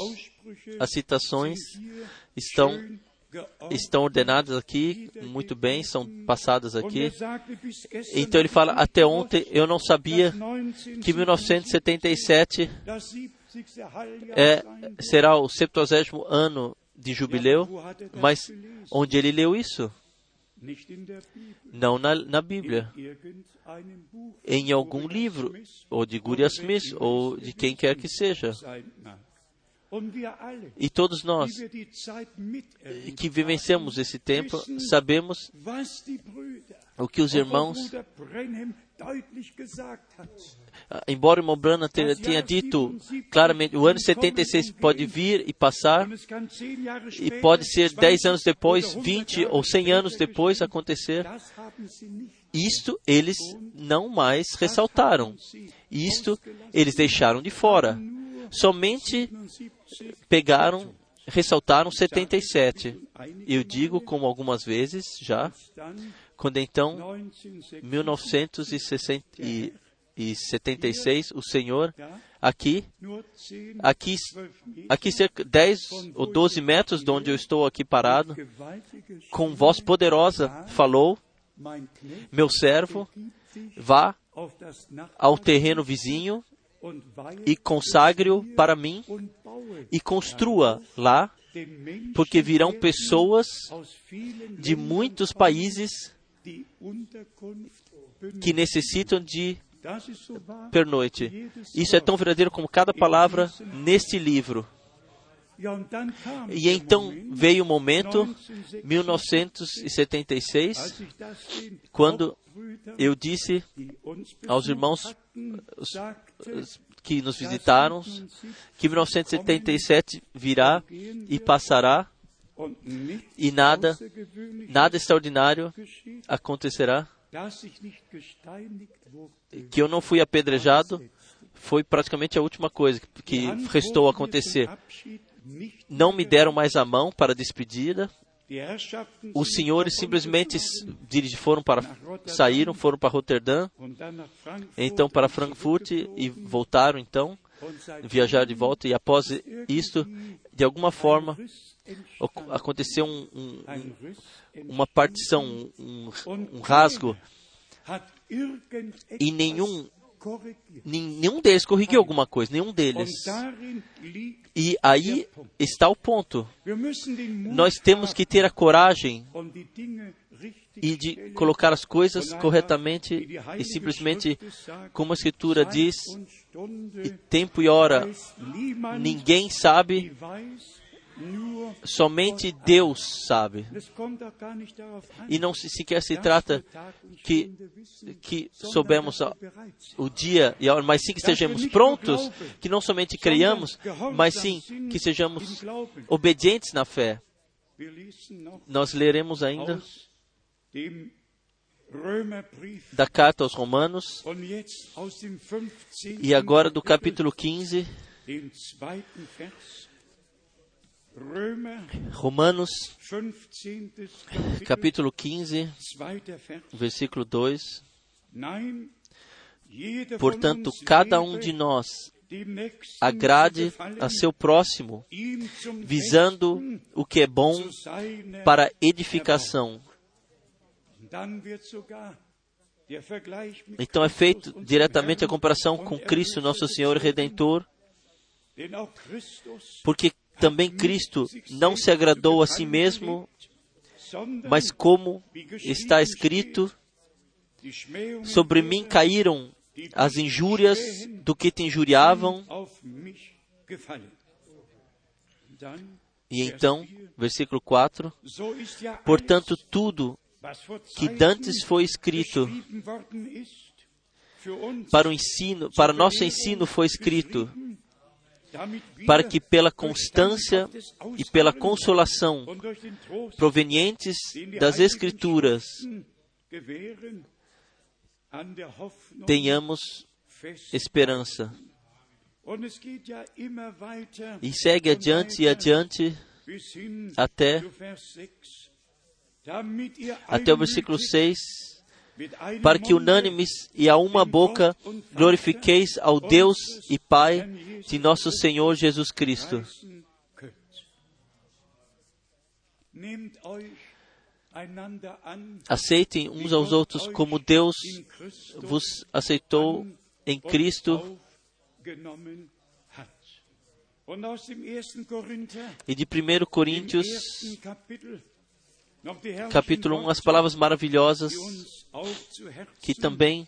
as citações estão estão ordenadas aqui muito bem, são passadas aqui. Então ele fala: até ontem eu não sabia que 1977 das 70. Halbjahr é, será o 70 ano de jubileu, mas onde ele leu isso? Não na, na Bíblia, em algum livro, ou de Guria Smith, ou de quem quer que seja. E todos nós que vivenciamos esse tempo, sabemos o que os irmãos, ah, embora o irmão Branham tenha, dito claramente, o ano 76 pode vir e passar, e pode ser 10 anos 20 depois, oder 100 20 Jahre ou 100 anos depois acontecer. Isto eles não mais ressaltaram. Isto eles deixaram de fora. Somente 77 pegaram, ressaltaram 77. Eu digo, como algumas vezes já, quando então, 1976 1976, o Senhor aqui, nur 10, aqui, 12 Meter aqui cerca de 10 ou 12 metros de onde eu estou aqui parado, com voz poderosa falou: Meu servo, vá ao terreno vizinho e consagre-o para mim e construa lá, porque virão pessoas de muitos países que necessitam de pernoite. Isso é tão verdadeiro como cada palavra neste livro. E então veio o momento, 1976, 1976, als ich das den quando eu disse aos irmãos, os- os que nos visitaram que 1977 virá e passará e nada, nada extraordinário acontecerá. Que eu não fui apedrejado foi praticamente a última coisa que restou a acontecer. Não me deram mais a mão para a despedida. Os senhores simplesmente foram para, saíram, foram para Roterdã, então para Frankfurt e voltaram então, viajaram de volta. E após isto, de alguma forma, aconteceu um- um- uma partição, um, um rasgo e nenhum, nenhum deles corrigiu alguma coisa, nenhum deles. E aí está o ponto. Nós temos que ter a coragem e de colocar as coisas corretamente e simplesmente, como a Escritura diz, e tempo e hora ninguém sabe Somente Deus sabe. E não se, sequer se trata que, que soubemos o dia e a hora, mas sim que estejamos prontos, que não somente creiamos, mas sim que sejamos obedientes na fé. Nós leremos ainda da carta aos Romanos und jetzt aus dem 15. e agora do capítulo 15, Romanos, 15. Kapitel, capítulo 15, zweiter Vers. versículo 2. Nein, jeder von Portanto, cada um de nós agrade a seu próximo, visando o que é bom para edificação. Então é feito diretamente a comparação com Cristo, nosso Senhor Redentor, porque também Cristo não se agradou a si mesmo, mas como está escrito, sobre mim caíram as injúrias do que te injuriavam. E então, versículo 4, so ist ja portanto, tudo que dantes foi escrito para o ensino, para nosso ensino foi escrito, para que pela constância e pela consolação provenientes das Escrituras tenhamos esperança. E segue adiante e adiante até, zu Vers 6. Damit ihr até o versículo einmütig 6, mit einem para que unânimes e a uma boca glorifiqueis ao Deus e Pai de nosso Senhor Jesus Cristo. Aceitem uns aos outros como Deus vos aceitou em Cristo. aufgenommen hat. Und aus dem 1. Korinther, E de 1 dem Coríntios, capítulo 1, as palavras maravilhosas que também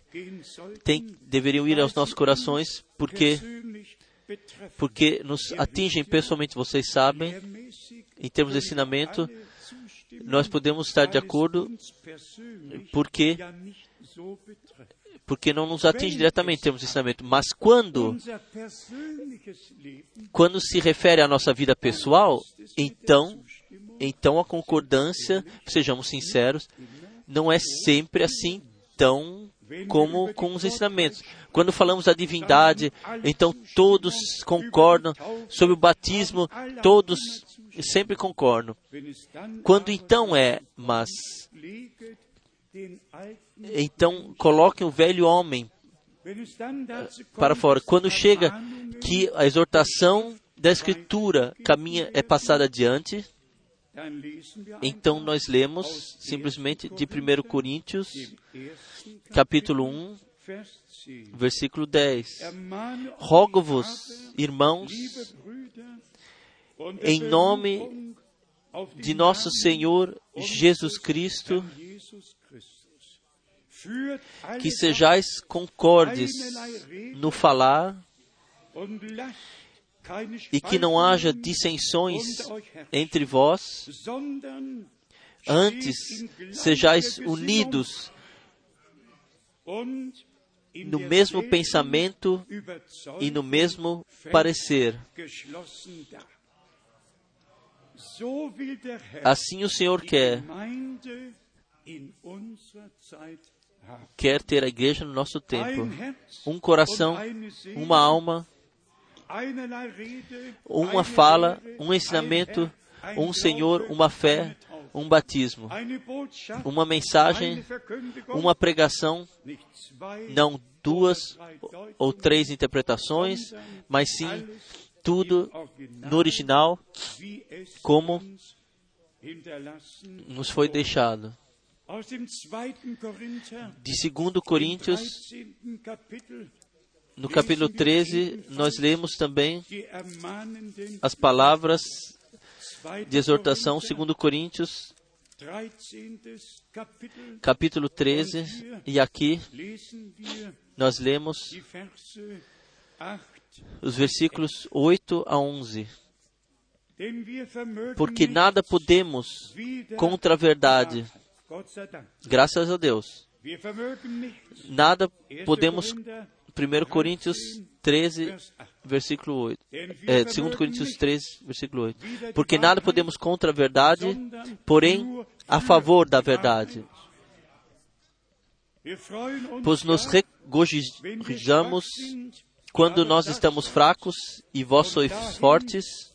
tem, deveriam ir aos nossos corações, porque, porque nos atingem pessoalmente, vocês sabem. Em termos de ensinamento, nós podemos estar de acordo porque, porque não nos atinge diretamente em termos de ensinamento. Mas quando, quando se refere à nossa vida pessoal, então, então a concordância, sejamos sinceros, não é sempre assim tão como com os ensinamentos. Quando falamos da divindade, então todos concordam sobre o batismo, todos sempre concordam. Quando então é, mas então coloquem o velho homem kommt, para fora. Quando chega que a exortação da Escritura caminha é passada adiante, então nós lemos simplesmente de 1 Coríntios, capítulo 1, Vers 10. versículo 10. Ermahne euch Rogo-vos, irmãos, em nome de nosso Senhor Jesus Cristo, que sejais concordes no falar e que não haja dissensões entre vós, antes sejais unidos no mesmo pensamento e no mesmo parecer. Assim o Senhor quer, quer ter a igreja no nosso tempo. Um coração, uma alma, uma fala, um ensinamento, um Senhor, uma fé, um batismo, uma mensagem, uma pregação, não duas ou três interpretações, mas sim tudo no original, como nos foi deixado. Aus dem 2. Korinther, De 2 Coríntios, 13. Kapitel, no capítulo 13, nós lemos também as palavras 2. de exortação, 2 Coríntios, 13. Kapitel, capítulo 13, e aqui nós lemos die Verse 8. os versículos 8 a 11. porque nada podemos contra a verdade. Graças a Deus. Nada podemos 1 Coríntios 13, versículo 8. É, 2 Coríntios 13, versículo 8. Porque nada podemos contra a verdade, porém a favor da verdade. Pois nos regozijamos quando nós estamos fracos e vós sois fortes.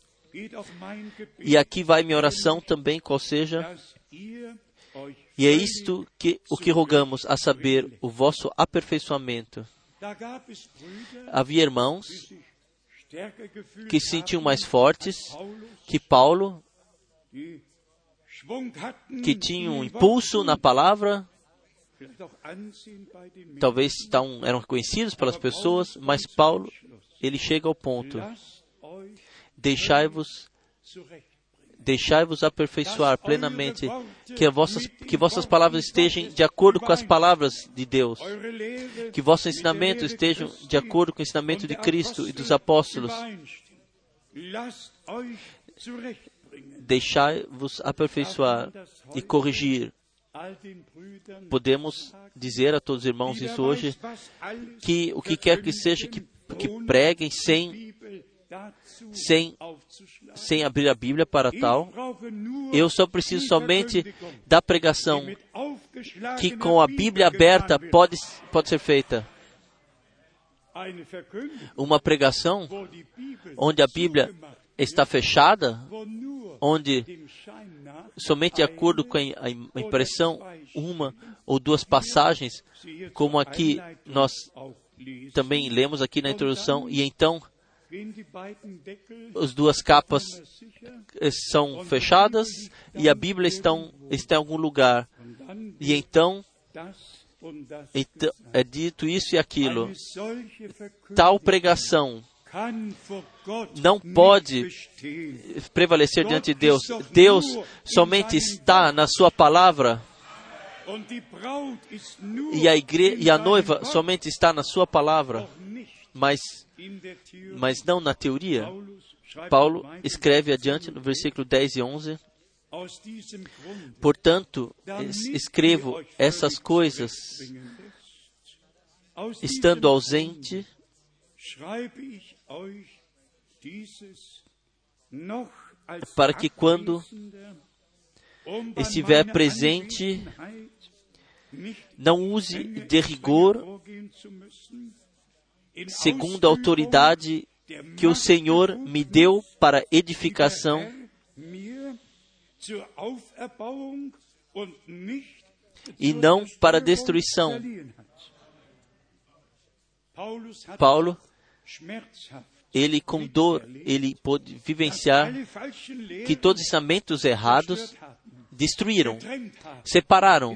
E aqui vai minha oração também, qual seja. E é isto que o que rogamos, a saber, o vosso aperfeiçoamento. Havia irmãos que se sentiam mais fortes que Paulo, que tinham um impulso na palavra, talvez eram reconhecidos pelas pessoas, mas Paulo, ele chega ao ponto: deixai-vos deixai-vos aperfeiçoar plenamente, que vossas, que vossas palavras estejam de acordo com as palavras de Deus, que vossos ensinamentos estejam de acordo com o ensinamento de Cristo e dos apóstolos. Deixai-vos aperfeiçoar e corrigir. Podemos dizer a todos os irmãos isso hoje, que o que quer que seja que, que preguem sem sem, sem abrir a Bíblia para tal. Eu só preciso somente da pregação que com a Bíblia aberta pode, pode ser feita. Uma pregação onde a Bíblia está fechada, onde somente de acordo com a impressão, uma ou duas passagens, como aqui nós também lemos aqui na introdução, e então as duas capas são fechadas e a Bíblia está, está em algum lugar. E então, então é dito isso e aquilo. Tal pregação não pode prevalecer diante de Deus. Deus somente está na Sua palavra. E a, igre e a noiva somente está na Sua palavra. Mas mas não na teoria. Paulo escreve adiante no versículo 10 e 11: Portanto, escrevo essas coisas estando ausente, para que quando estiver presente, não use de rigor segundo a autoridade que o Senhor me deu para edificação. e não para destruição. Paulo, ele com dor, ele pôde vivenciar que todos os ensinamentos errados destruíram, separaram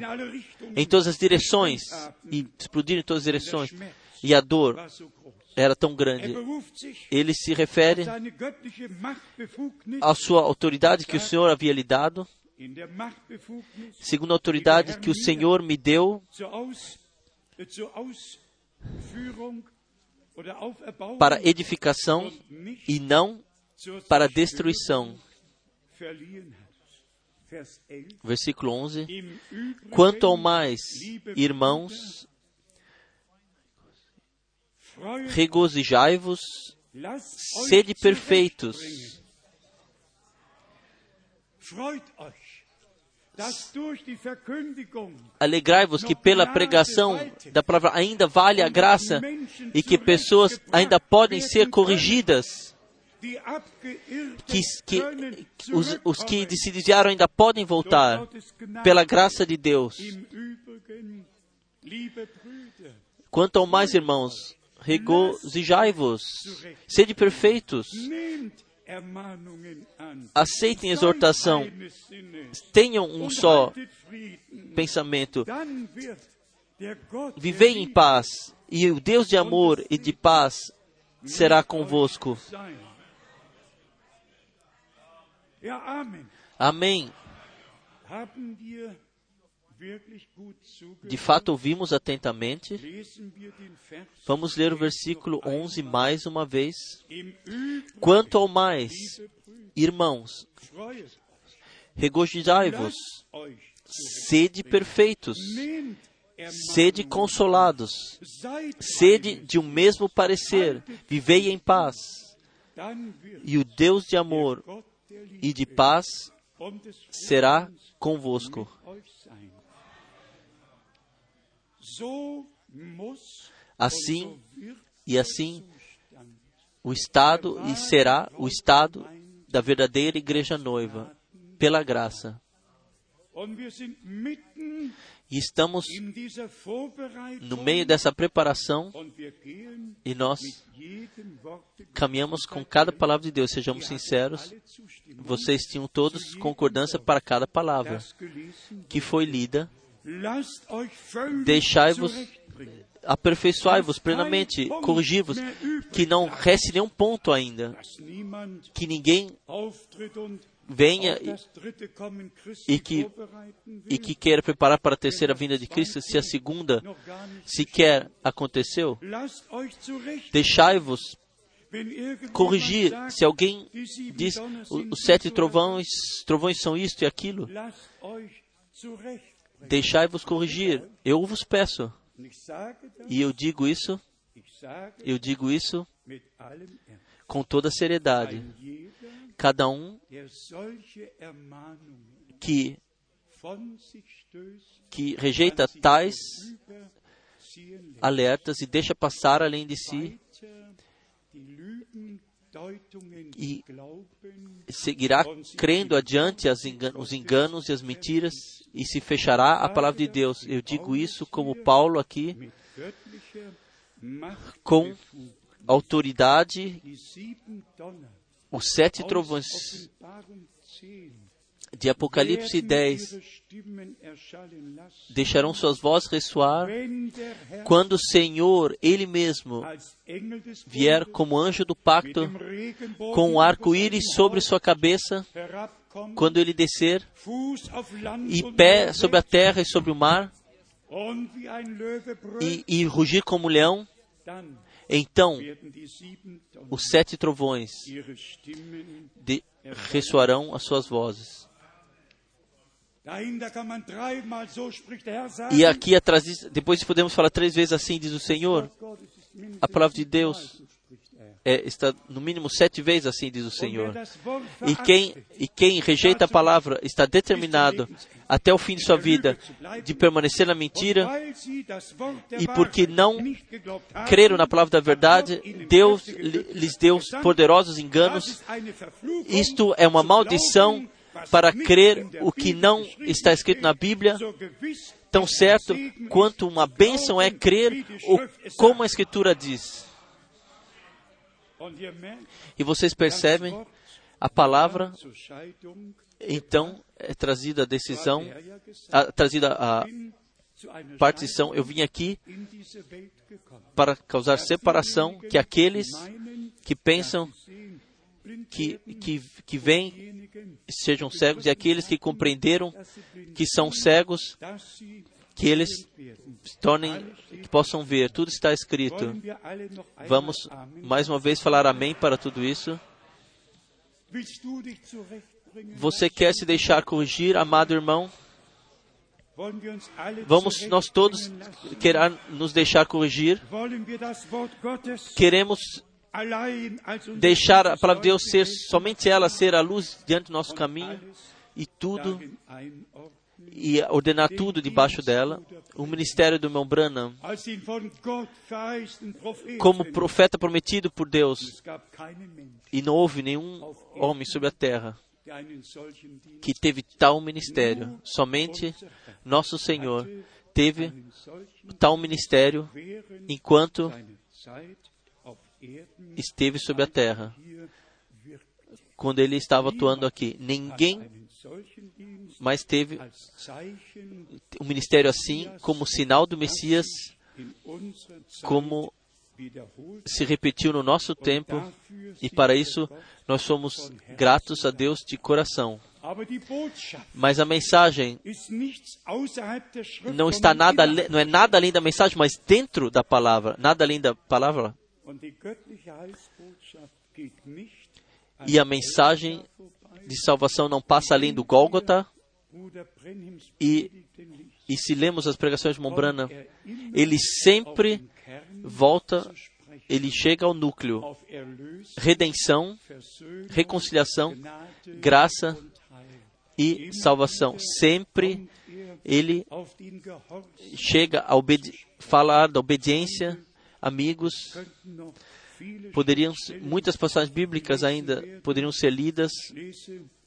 em todas as direções e explodiram em todas as direções e a dor era tão grande. Ele se refere à sua autoridade que o Senhor havia lhe dado, segundo a autoridade que o Senhor me deu para edificação e não para destruição. Versículo 11: Quanto ao mais, irmãos, regozijai-vos, sede perfeitos. Alegrai-vos que pela pregação da palavra ainda vale a graça e que pessoas ainda podem ser corrigidas. Que, que os, os que se desviaram ainda podem voltar pela graça de Deus. Quanto ao mais, irmãos, regozijai-vos, sede perfeitos, aceitem exortação, tenham um só pensamento, vivei em paz, e o Deus de amor e de paz será convosco. Amém. De fato, ouvimos atentamente. Vamos ler o versículo 11 mais uma vez. Quanto ao mais, Irmãos, regozijai-vos, sede perfeitos, sede consolados, sede de um mesmo parecer, vivei em paz. E o Deus de amor e de paz será convosco. Assim e assim o Estado e será o Estado da verdadeira igreja noiva, pela graça. E estamos no meio dessa preparação e nós caminhamos com cada palavra de Deus. Sejamos sinceros, vocês tinham todos concordância para cada palavra que foi lida. Deixai-vos Aperfeiçoai-vos plenamente, corrigi-vos, que não reste nenhum ponto ainda, que ninguém venha e- e que- e que queira preparar para a terceira vinda de Cristo, se a segunda sequer aconteceu. Deixai-vos corrigir. Se alguém diz Donner "O- sind os sete trovões, trovões são isto e aquilo. Deixai-vos corrigir. Eu vos peço. E eu digo isso, eu digo isso com toda seriedade. Cada um que, que rejeita tais alertas e deixa passar além de si, E- seguirá crendo adiante engan- os enganos e as mentiras e se fechará a palavra de Deus. Eu digo isso como Paulo aqui, com autoridade, os sete trovões Offenbarung 10 de Apocalipse werden 10 ihre Stimmen erschallen lassen, deixarão suas vozes ressoar. Quando o Senhor, Ele mesmo, vier como anjo do pacto, com o über arco-íris sobre sua cabeça, quando ele descer, e pé sobre a terra e sobre o mar, e, e rugir como leão, dann então os sete trovões de, ressoarão as suas vozes. E aqui atrás, disso- depois podemos falar três vezes assim, diz o Senhor. A palavra de Deus er. é, está no mínimo sete vezes assim, diz o Senhor. E quem, e quem rejeita a palavra está determinado até o fim de sua vida de permanecer na mentira. E porque não Creram na palavra da verdade, Deus lhes deu poderosos enganos. Isto é uma maldição para crer o que não está escrito na Bíblia, tão certo quanto uma bênção é crer o, como a. Escritura diz. E vocês percebem, a palavra então é trazida a decisão, a, trazida a partição. Eu vim aqui para causar separação, que aqueles que pensam que, que, que vêm sejam cegos e aqueles que compreenderam que são cegos, que eles se tornem, que possam ver. Tudo está escrito. Vamos mais uma vez falar amém para tudo isso. Você quer se deixar corrigir, amado irmão? Vamos nós todos querer nos deixar corrigir? Queremos deixar a palavra de Deus ser somente ela ser a luz diante do nosso caminho e tudo e ordenar tudo debaixo dela. O ministério do irmão Branham, como profeta prometido por Deus, e não houve nenhum homem sobre a terra que teve tal ministério. Somente nosso Senhor teve tal ministério enquanto esteve sobre a terra, quando ele estava atuando aqui. Ninguém mais teve um ministério assim como sinal do Messias, como se repetiu no nosso tempo, e para isso nós somos gratos a Deus de coração. Mas a mensagem não está nada, não é nada além da mensagem, mas dentro da palavra, nada além da palavra. E a mensagem de salvação não passa além do Gólgota. E, e se lemos as pregações de Mombrana, ele sempre volta, ele chega ao núcleo: redenção, reconciliação, graça e salvação. Sempre ele chega a falar da obediência, amigos. Poderiam muitas passagens bíblicas ainda poderiam ser lidas.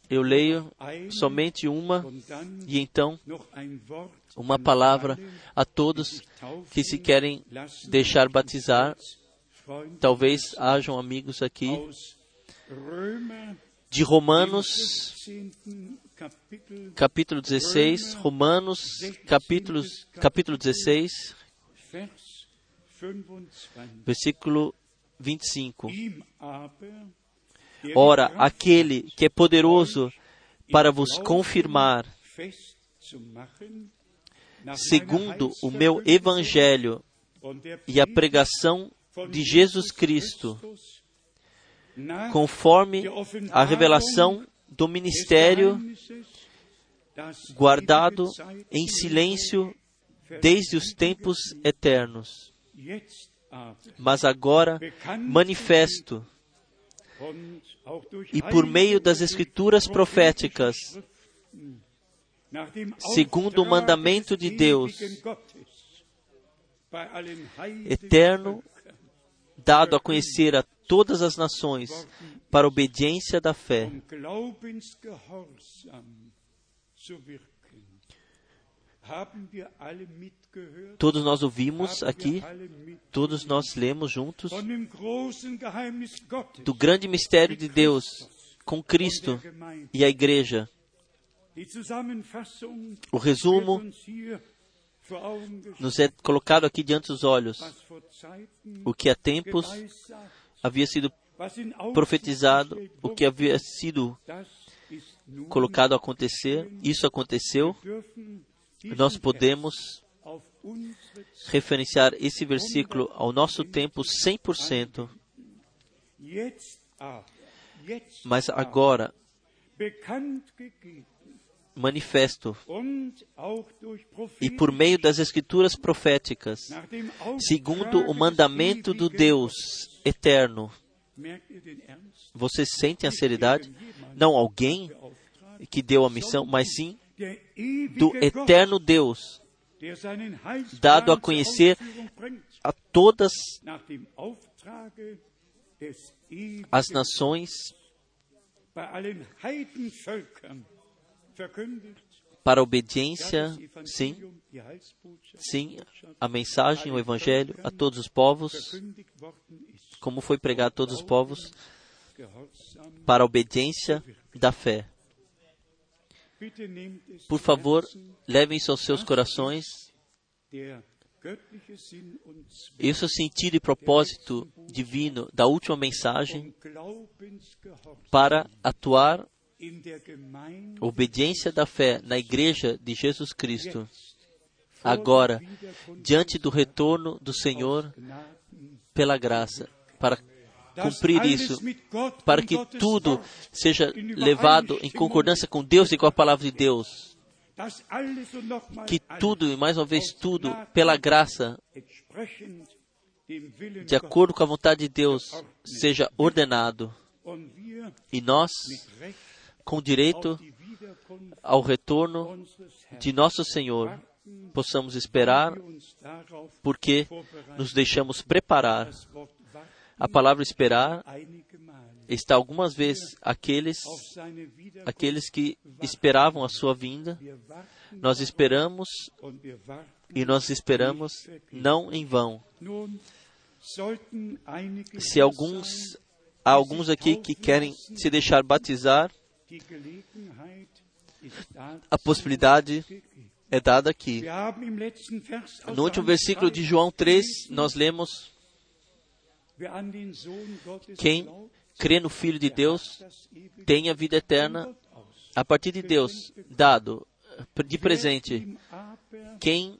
Eu leio somente uma e então uma palavra a todos que se querem deixar batizar. Talvez hajam amigos aqui de Romanos, capítulo 16, Romanos, capítulo, capítulo 16, versículo 25. Ora, aquele que é poderoso para vos confirmar, segundo o meu evangelho e a pregação de Jesus Cristo, conforme a revelação do ministério guardado em silêncio desde os tempos eternos, mas agora manifesto e por meio das escrituras proféticas, segundo o mandamento de Deus, eterno, dado a conhecer a todas as nações, para obediência da fé. Todos nós ouvimos aqui, todos nós lemos juntos. Do grande mistério de Deus com Cristo e a Igreja. O resumo nos é colocado aqui diante dos olhos. O que há tempos havia sido profetizado, o que havia sido colocado a acontecer, isso aconteceu. Nós podemos referenciar esse versículo ao nosso tempo 100%. Mas agora, manifesto e por meio das escrituras proféticas, segundo o mandamento do Deus eterno. Você sente a seriedade? Não alguém que deu a missão, mas sim do eterno Deus, dado a conhecer a todas as nações para obediência, sim, sim, a mensagem, o evangelho a todos os povos, como foi pregado a todos os povos, para a obediência da fé. Por favor, levem isso aos seus corações. Esse é o sentido e propósito divino da última mensagem para atuar obediência da fé na igreja de Jesus Cristo. Agora, diante do retorno do Senhor pela graça, para cumprir isso, para que tudo seja levado em concordância com Deus e com a palavra de Deus. Que tudo, e mais uma vez tudo, pela graça, de acordo com a vontade de Deus, seja ordenado. E nós, com direito ao retorno de nosso Senhor, possamos esperar, porque nos deixamos preparar a palavra esperar está algumas vezes aqueles aqueles que esperavam a sua vinda. Nós esperamos e nós esperamos não em vão. Se alguns há alguns aqui que querem se deixar batizar, a possibilidade é dada aqui. No último versículo de João 3, nós lemos quem crê no Filho de Deus tem a vida eterna a partir de Deus, dado de presente. Quem,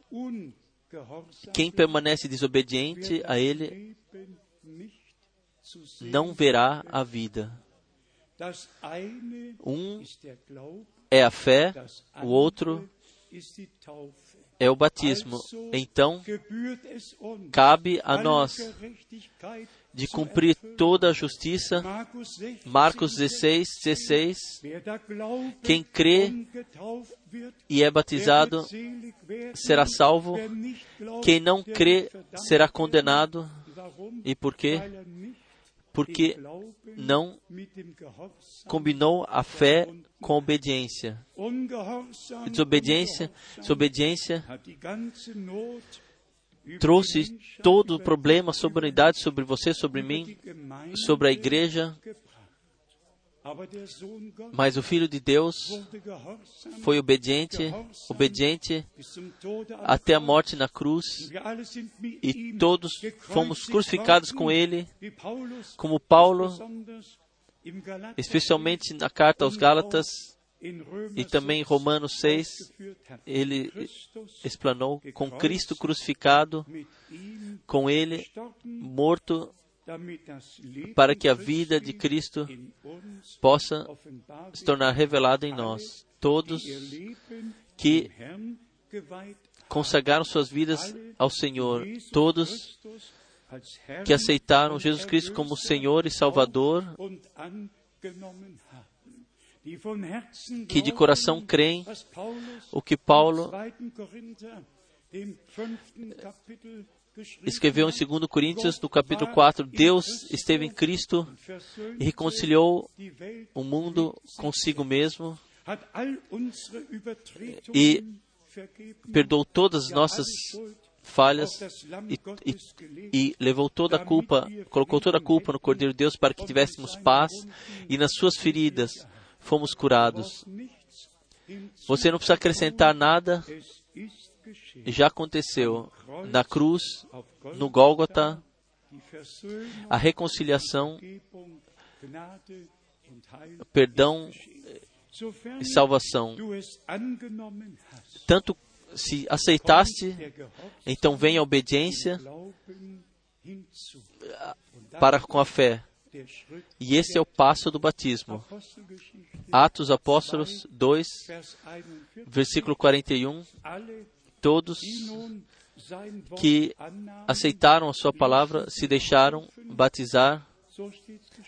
quem permanece desobediente a Ele não verá a vida. Um é a fé, o outro é o batismo. Então, cabe a nós de cumprir toda a justiça. Markus 16, Marcos 16, 16. Wer da glaubt Quem crê E é batizado será salvo. Quem não crê será condenado. E por quê? Porque não combinou a fé com obediência. Desobediência, desobediência trouxe todo o problema, a soberanidade sobre você, sobre mim, sobre a igreja. Mas o Filho de Deus foi obediente, obediente até a morte na cruz. E todos fomos crucificados com ele, como Paulo, especialmente na carta aos Gálatas e também em 6 Romanos 6, ausgeführt hat. ele explanou com Cristo crucificado, com ele morto, para que a vida de Cristo possa se tornar revelada em nós. Todos que consagraram suas vidas ao Senhor, todos que aceitaram Jesus Cristo como Senhor e Salvador, que de coração creem o que Paulo im 2. Korinther, dem fünften Kapitel, geschrieben escreveu em hat. 2 Coríntios, no capítulo 4, Deus esteve em Cristo e reconciliou o mundo consigo mesmo e perdoou todas as nossas falhas e, e, e levou toda a culpa, colocou toda a culpa no Cordeiro de Deus para que tivéssemos paz e nas suas feridas fomos curados. Você não precisa acrescentar nada, já aconteceu na cruz, no Gólgota, a reconciliação, perdão e salvação. Tanto se aceitaste, então vem a obediência para com a fé. E esse é o passo do batismo. Atos Apóstolos 2, Vers 41. versículo 41. Alle, Todos que aceitaram a sua palavra se deixaram batizar,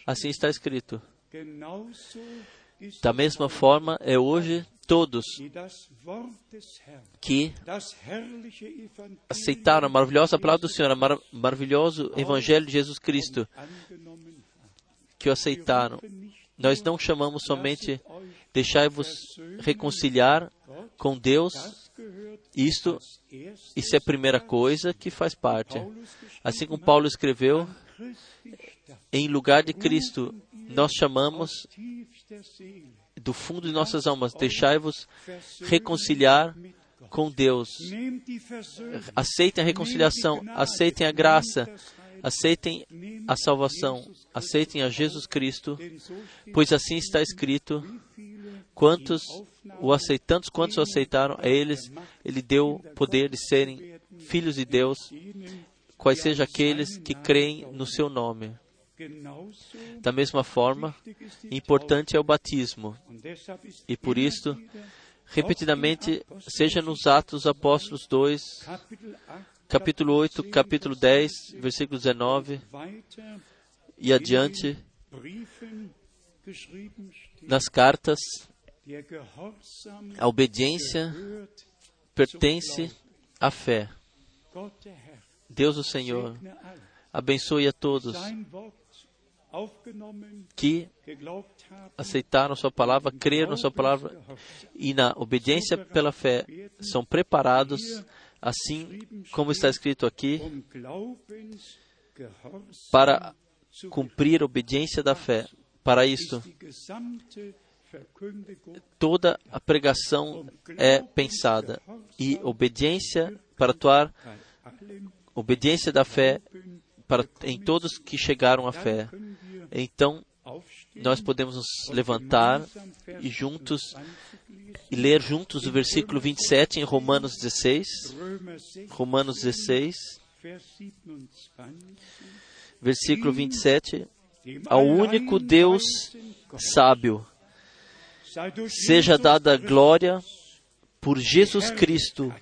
assim está escrito. Da es mesma forma, é hoje todos que aceitaram a maravilhosa palavra do Senhor, o mar maravilhoso Evangelho de Jesus Cristo, que o aceitaram. Nós não chamamos somente deixai-vos reconciliar com Deus. Isto, isso é a primeira coisa que faz parte. Assim como Paulo escreveu, em lugar de Cristo, nós chamamos do fundo de nossas almas, deixai-vos reconciliar com Deus. Aceitem a reconciliação, aceitem a graça, aceitem a salvação, aceitem a Jesus Cristo, pois assim está escrito: quantos o aceitam, tantos quantos o aceitaram, a eles ele deu poder de serem filhos de Deus, quais sejam aqueles que creem no seu nome. Da mesma forma, importante é o batismo, e por wieder repetidamente, seja nos Atos Apóstolos 2, Kapitel 8, capítulo 8, capítulo 10, versículo 19 weiter e adiante, nas cartas, a obediência pertence à fé. Deus, o Senhor, abençoe a todos que aceitaram Sua palavra, creram na Sua palavra e na obediência pela fé são preparados, assim como está escrito aqui, para cumprir a obediência da fé. Para isto, toda a pregação é pensada e obediência para atuar, obediência da fé para em todos que chegaram à fé. Então, nós podemos nos levantar e juntos 20 lesen. e ler juntos o versículo 27 em Romanos 16. Römer 6, Romanos 16, Vers 27. versículo 27. Dem Ao único Deus sábio. Seja dada glória por Jesus Cristo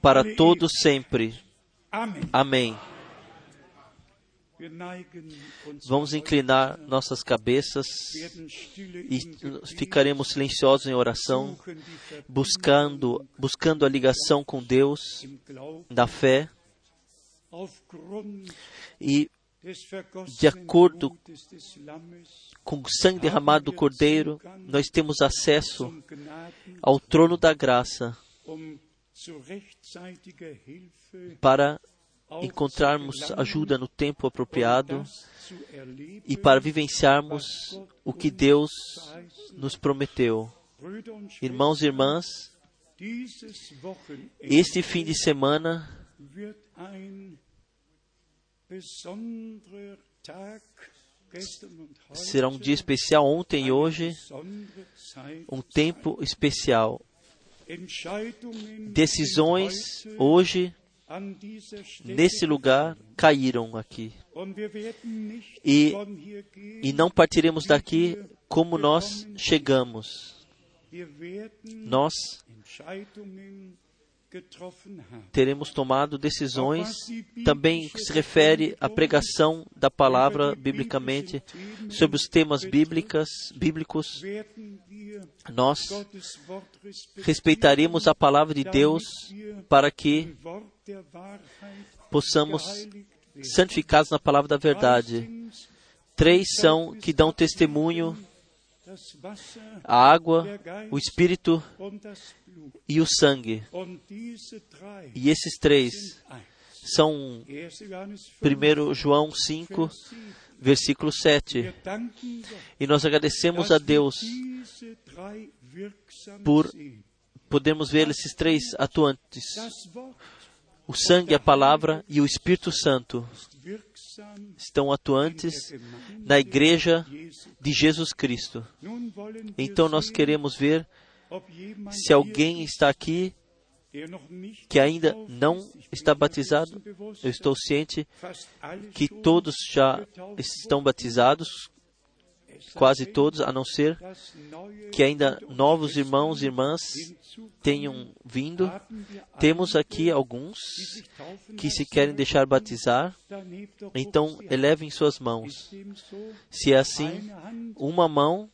para todos sempre. Amém. Vamos inclinar nossas cabeças e ficaremos silenciosos em oração, buscando, buscando a ligação com Deus, da fé, e de acordo com o sangue derramado do Cordeiro, nós temos acesso ao trono da graça para encontrarmos ajuda no tempo apropriado e para vivenciarmos o que Deus nos prometeu. Irmãos e irmãs, este fim de semana será um dia especial ontem e hoje, um tempo especial. Decisões hoje nesse lugar caíram aqui. E, e não partiremos daqui como nós chegamos. Nós teremos tomado decisões também que se refere à pregação da palavra biblicamente sobre os temas bíblicas, bíblicos. Nós respeitaremos a palavra de Deus para que possamos santificados na palavra da verdade. Três são que dão testemunho a água, o Espírito e o sangue. E esses três são 1 João 5, versículo 7. E nós agradecemos a Deus por podermos ver esses três atuantes: o sangue, a palavra e o Espírito Santo estão atuantes na igreja de Jesus Cristo. Então nós queremos ver se alguém está aqui que ainda não está batizado. Eu estou ciente que todos já estão batizados, quase todos, a não ser que ainda novos irmãos e irmãs tenham vindo. Temos aqui alguns que se querem deixar batizar, então elevem suas mãos. Se é assim, uma mão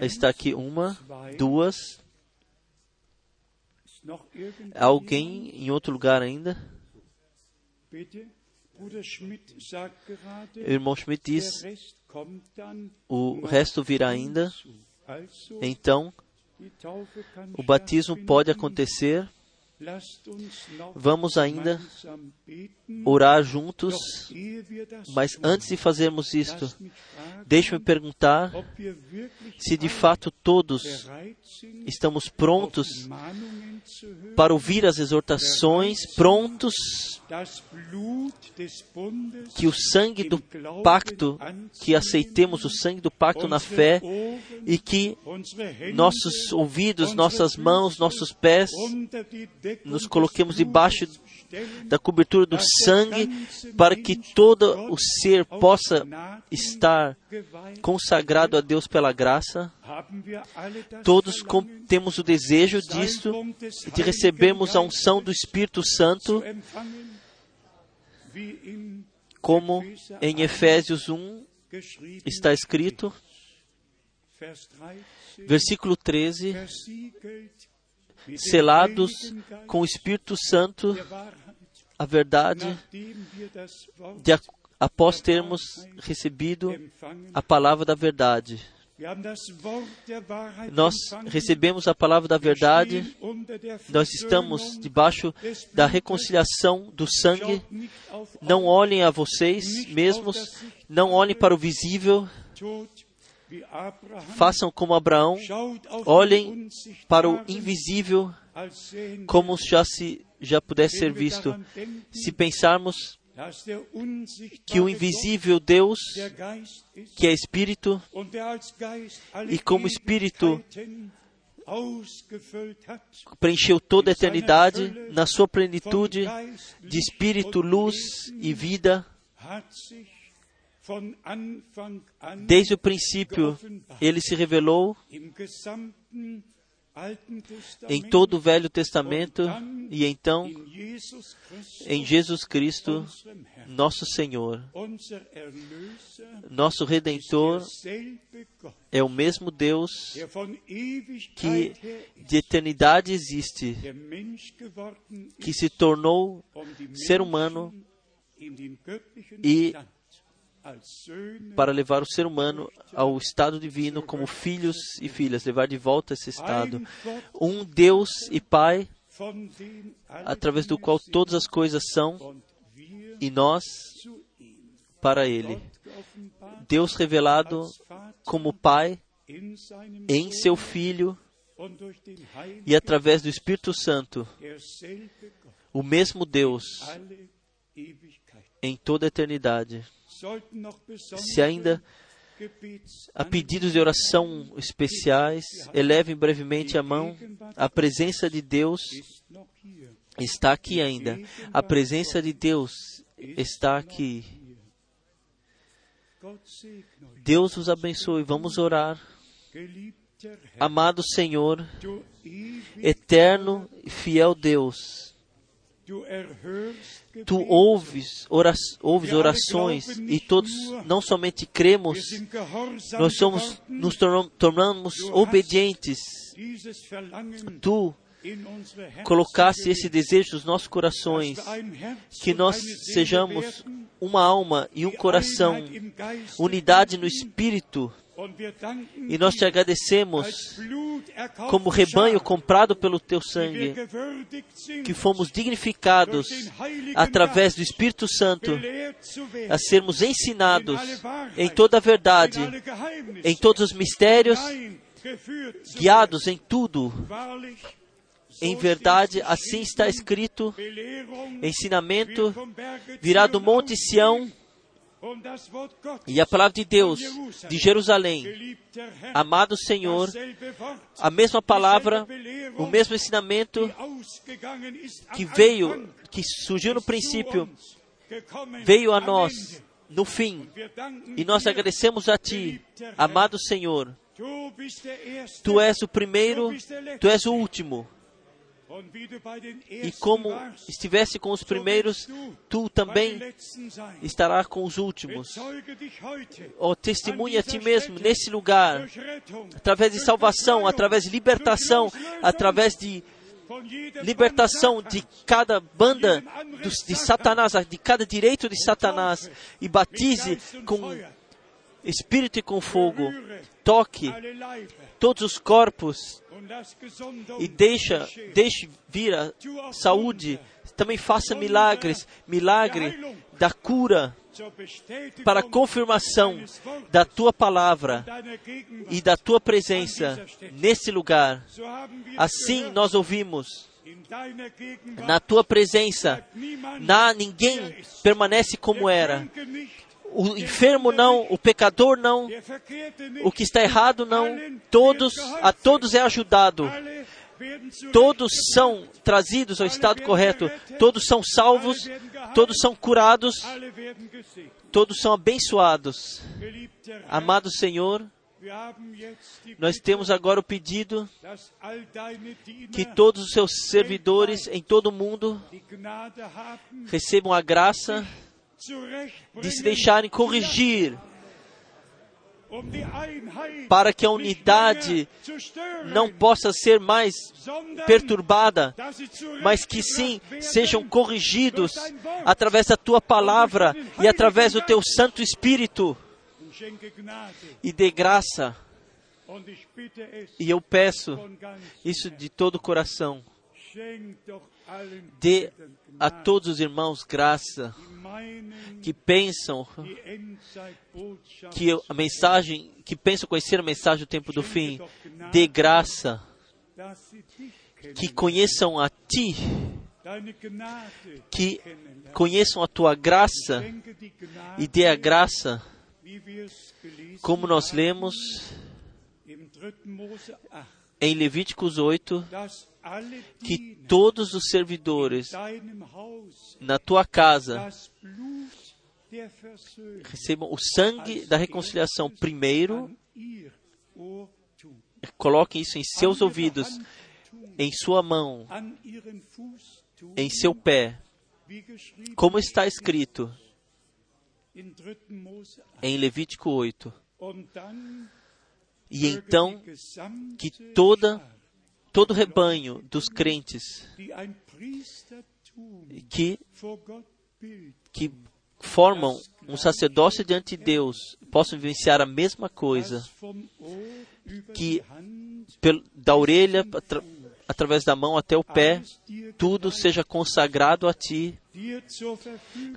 está aqui, uma, duas. Alguém em outro lugar ainda? O irmão Schmidt diz: o resto virá ainda. Então, o batismo pode acontecer. Vamos ainda orar juntos, mas antes de fazermos isto, deixe-me perguntar se de fato todos estamos prontos para ouvir as exortações, prontos que o sangue do pacto, que aceitemos o sangue do pacto na fé e que nossos ouvidos, nossas mãos, nossos pés nos coloquemos debaixo da cobertura do sangue para que todo o ser possa estar consagrado a Deus pela graça. Todos temos o desejo disto, de recebermos a unção do Espírito Santo, como em Efésios 1 está escrito, versículo 13, selados com o Espírito Santo, a verdade, de, após termos recebido a palavra da verdade. Nós recebemos a palavra da verdade, nós estamos debaixo da reconciliação do sangue. Não olhem a vocês mesmos, não olhem para o visível, façam como Abraão, olhem para o invisível como já se já pudesse ser visto. Se pensarmos que o invisível Deus, que é Espírito, e como Espírito preencheu toda a eternidade na sua plenitude de Espírito, luz e vida, Desde o princípio, ele se revelou em todo o Velho Testamento e então em Jesus Cristo, nosso Senhor. Nosso Redentor é o mesmo Deus que de eternidade existe, que se tornou ser humano e para levar o ser humano ao estado divino como filhos e filhas, levar de volta esse estado. Um Deus e Pai através do qual todas as coisas são e nós para Ele. Deus revelado como Pai em seu Filho e através do Espírito Santo, o mesmo Deus em toda a eternidade. Se ainda há pedidos de oração especiais, elevem brevemente a mão. A presença de Deus está aqui ainda. A presença de Deus está aqui. Deus os abençoe. Vamos orar. Amado Senhor, eterno e fiel Deus, tu ouves, ora ouves orações e todos não somente cremos, nós somos, nos tornam- tornamos obedientes. Tu colocasse esse desejo nos nossos corações, que nós sejamos uma alma e um coração, unidade no. Espírito, e nós te agradecemos como rebanho comprado pelo teu sangue, que fomos dignificados através do Espírito Santo a sermos ensinados em toda a verdade, em todos os mistérios, guiados em tudo. Em verdade, assim está escrito: ensinamento virá do Monte Sião e a palavra de Deus de Jerusalém. Amado Senhor, a mesma palavra, o mesmo ensinamento que veio, que surgiu no princípio, veio a nós no fim. E nós agradecemos a Ti, amado Senhor. Tu és o primeiro, Tu és o último. E como estivesse com os primeiros, Tu também den Letzten sein. estará com os últimos. Ó, testemunha a Ti mesmo nesse lugar, através de salvação, através de libertação, através de libertação de cada banda de Satanás, de cada direito de Satanás, e batize com espírito com fogo. Toque todos os corpos e deixa, deixe vir a saúde. Também faça milagres, milagre da cura para confirmação da tua palavra e da tua presença nesse lugar. Assim nós ouvimos na tua presença. Na ninguém permanece como era. O enfermo não, o pecador não, o que está errado não. Todos, a todos é ajudado. Todos são trazidos ao estado correto. Todos são salvos. Todos são curados. Todos são abençoados. Amado Senhor, nós temos agora o pedido que todos os seus servidores em todo o mundo recebam a graça de se deixarem corrigir para que a unidade não possa ser mais perturbada, mas que sim sejam corrigidos através da tua palavra e através do teu Santo Espírito e dê graça. E eu peço isso de todo o coração. Dê a todos os irmãos graça que pensam que a mensagem, que pensam conhecer a mensagem do tempo do fim, dê graça, que conheçam a ti, que conheçam a tua graça e dê a graça, como nós lemos im 3. Mose 8, em Levíticos 8, dass alle que todos os servidores na tua casa recebam o sangue da reconciliação primeiro, coloquem isso em seus ouvidos, em sua mão, em seu pé, como está escrito in 3. Mose 1. em Levítico 8. Und dann E então que toda todo o rebanho dos crentes que que formam um sacerdócio diante de Deus possam vivenciar a mesma coisa que da orelha atra- através da mão até o pé tudo seja consagrado a ti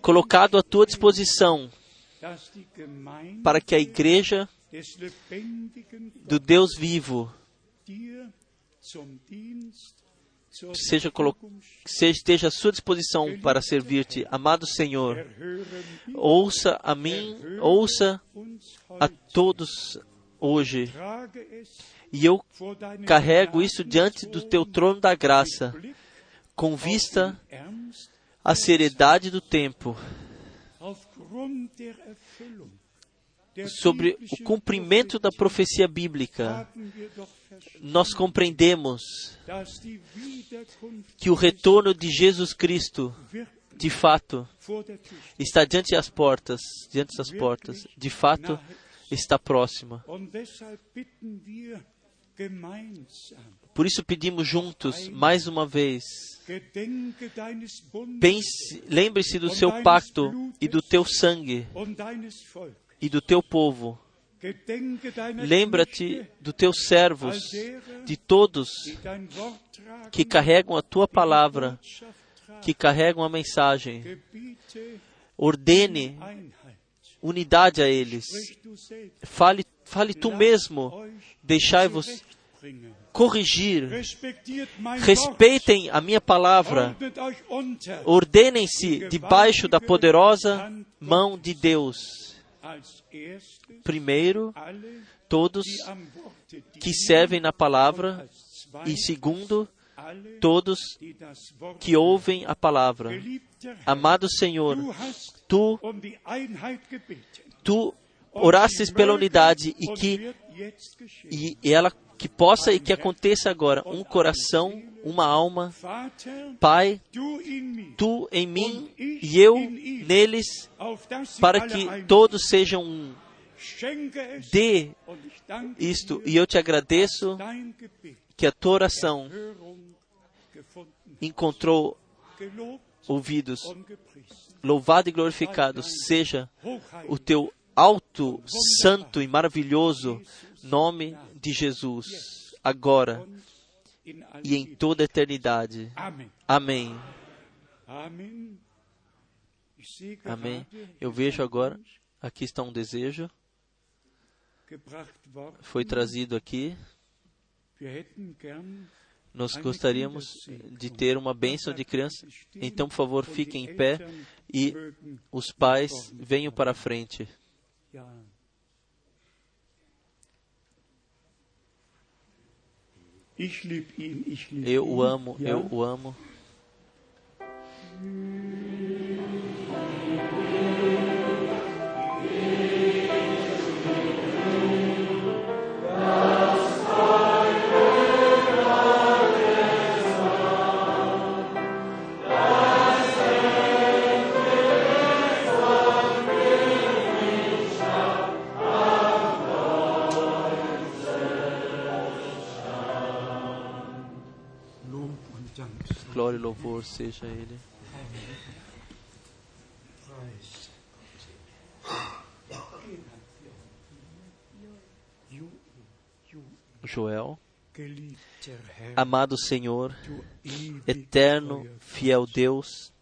colocado à tua disposição para que a igreja do Deus vivo seja esteja à sua disposição para servir-te amado Senhor. Ouça a mim ouça a todos hoje. E eu carrego isso diante do teu trono da graça com vista à seriedade do tempo sobre o cumprimento da profecia bíblica nós compreendemos que o retorno de Jesus Cristo de fato está diante das portas diante das portas de fato está próxima por isso pedimos juntos mais uma vez pense lembre-se do seu pacto e do teu sangue. E do teu povo. Lembra-te dos teus servos de todos que carregam a tua palavra que carregam a mensagem. Ordene unidade a eles. Fale fale tu mesmo. deixai-vos corrigir. Respeitem a minha palavra. Ordenem-se debaixo da poderosa mão de Deus primeiro todos que servem na palavra e segundo todos que ouvem a palavra. Amado Senhor tu tu orastes pela unidade e que e ela que possa e que aconteça agora um coração, uma alma, Pai, tu em mim e eu neles, para que todos sejam um. Dê isto e eu te agradeço que a tua oração encontrou ouvidos. Louvado e glorificado seja o teu alto, santo e maravilhoso nome de Jesus, agora e em toda a eternidade. Amém. Amém. gerade, Eu vejo agora, aqui está um desejo, foi trazido aqui. Nós gostaríamos de ter uma bênção de criança. Então, por favor, fiquem em pé e os pais venham para a frente. Eu o amo, eu o amo. Seja Ele. Joel, amado Senhor, eterno, fiel Deus,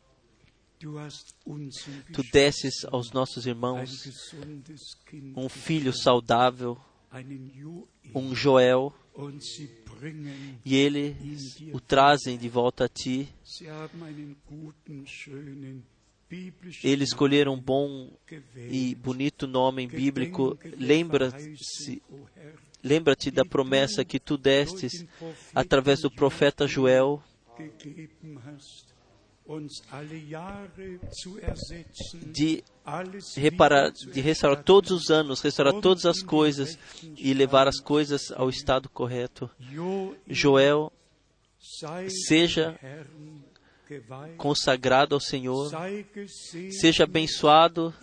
tu desses aos nossos irmãos um filho saudável, um Joel, e eles o trazem de volta a ti. Eles escolheram um bom e bonito nome bíblico. Lembra-se, lembra-te da promessa que tu destes através do profeta Joel de reparar, de restaurar todos os anos, restaurar todas as coisas e levar as coisas ao estado correto. Joel, seja consagrado ao Senhor, seja abençoado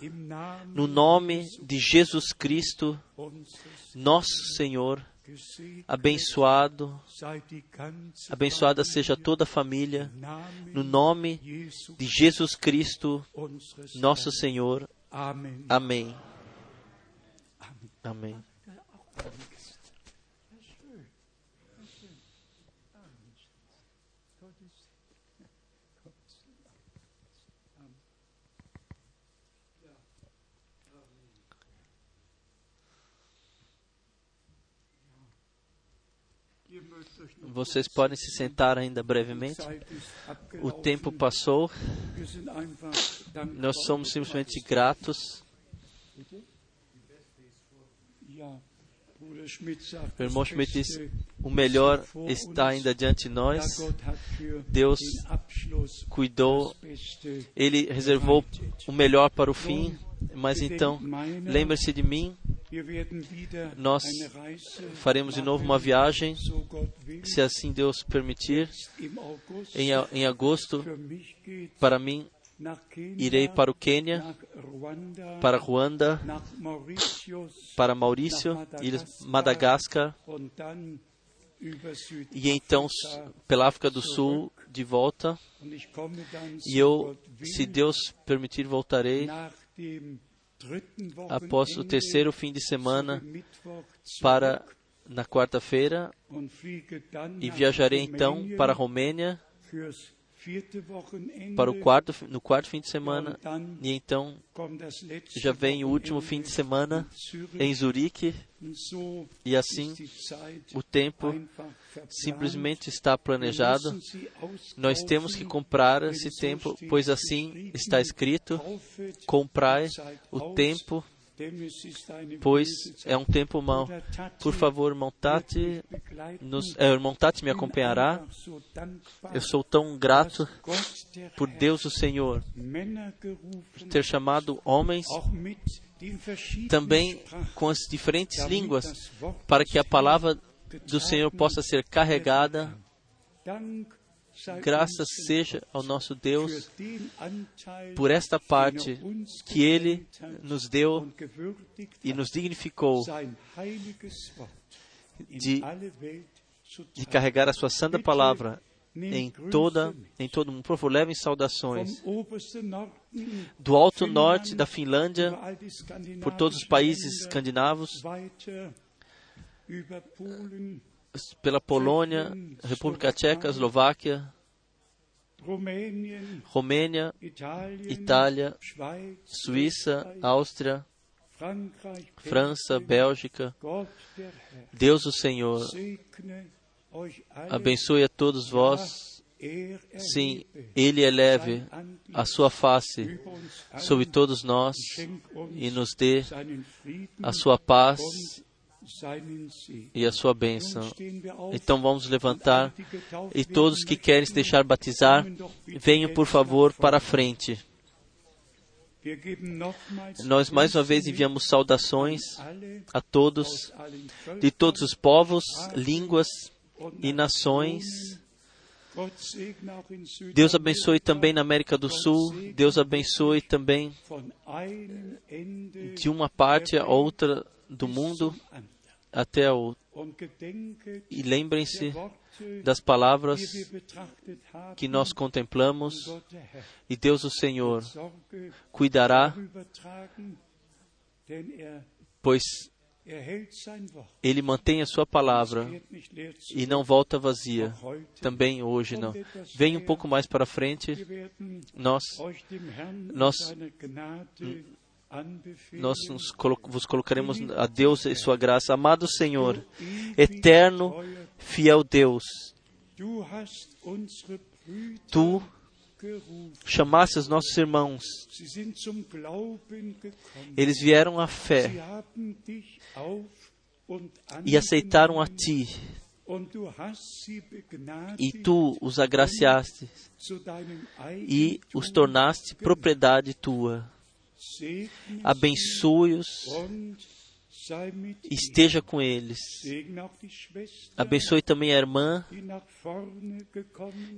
no nome de Jesus Cristo, nosso Senhor. Abençoado, abençoada seja toda a família, no nome de Jesus Cristo, nosso Senhor. Amém. Amém. Vocês podem se sentar ainda brevemente. O tempo passou. Nós somos simplesmente gratos. O irmão Schmidt diz: o melhor está ainda diante de nós. Deus cuidou, Ele reservou o melhor para o fim. Mas então, lembre-se de mim. Nós faremos de novo uma viagem, se assim Deus permitir, em, em agosto. Para mim, irei para o Quênia, para Ruanda, para Maurício, Madagascar, e então pela África do Sul de volta. E eu, se Deus permitir, voltarei após o terceiro fim de semana para na quarta-feira e viajarei então para a Romênia para o quarto no quarto fim de semana e então já vem o último fim de semana em Zurique e assim o tempo simplesmente está planejado. Nós temos que comprar esse tempo, pois assim está escrito: comprai o tempo pois é um tempo mau. Por favor, irmão Tati, nos, é, irmão Tati me acompanhará. Eu sou tão grato por Deus, o Senhor, ter chamado homens também com as diferentes línguas, para que a palavra do Senhor possa ser carregada Graças seja ao nosso Deus por esta parte que Ele nos deu e nos dignificou de, de carregar a Sua santa palavra em toda em todo o mundo. Por favor, levem saudações do alto norte da Finlândia, por todos os países escandinavos, pela Polônia, República Tcheca, Eslováquia, Romênia, Itália, Suíça, Áustria, França, Bélgica. Deus o Senhor abençoe a todos vós. Sim, Ele eleve a sua face sobre todos nós e nos dê a sua paz e a sua bênção. Então vamos levantar e todos que querem se deixar batizar, venham por favor para a frente. Nós mais uma vez enviamos saudações a todos, de todos os povos, línguas e nações. Deus abençoe também na América do Sul. Deus abençoe também de uma parte a outra do mundo até o. E lembrem-se das palavras que nós contemplamos, e Deus, o Senhor, cuidará, pois ele mantém a sua palavra e não volta vazia. Também hoje não. Venha um pouco mais para frente. Nós, nós nós colo vos colocaremos a Deus e sua graça. Amado Senhor, eterno, fiel Deus, tu chamaste os nossos irmãos. Eles vieram à fé e aceitaram a ti e tu os agraciaste e os tornaste propriedade tua. Abençoe-os, esteja com eles. Abençoe também a irmã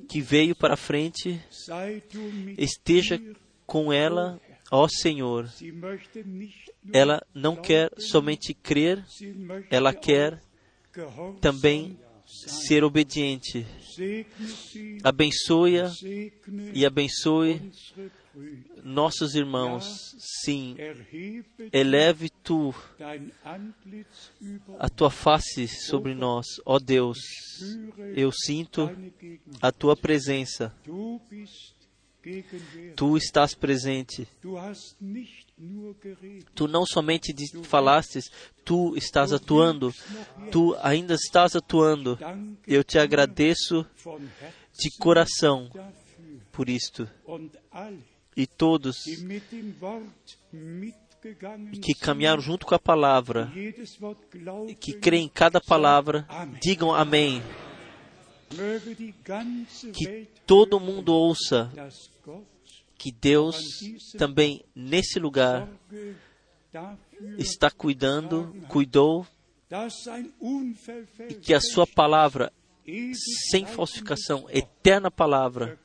que veio para a frente, esteja com ela, ó Senhor. Ela não quer somente crer, ela quer também. Ser obediente. Segne e abençoe nossos irmãos. Sim, eleve tu a tua face sobre nós, ó Deus. Eu sinto a tua presença. Tu estás presente. Tu não somente falastes, tu estás atuando. Tu ainda estás atuando. Eu te agradeço de coração por isto. E todos que caminharam junto com a palavra, que creem em cada palavra, digam amém. Que todo mundo ouça que Deus também nesse lugar está cuidando, cuidou, e que a sua palavra, sem falsificação, eterna palavra,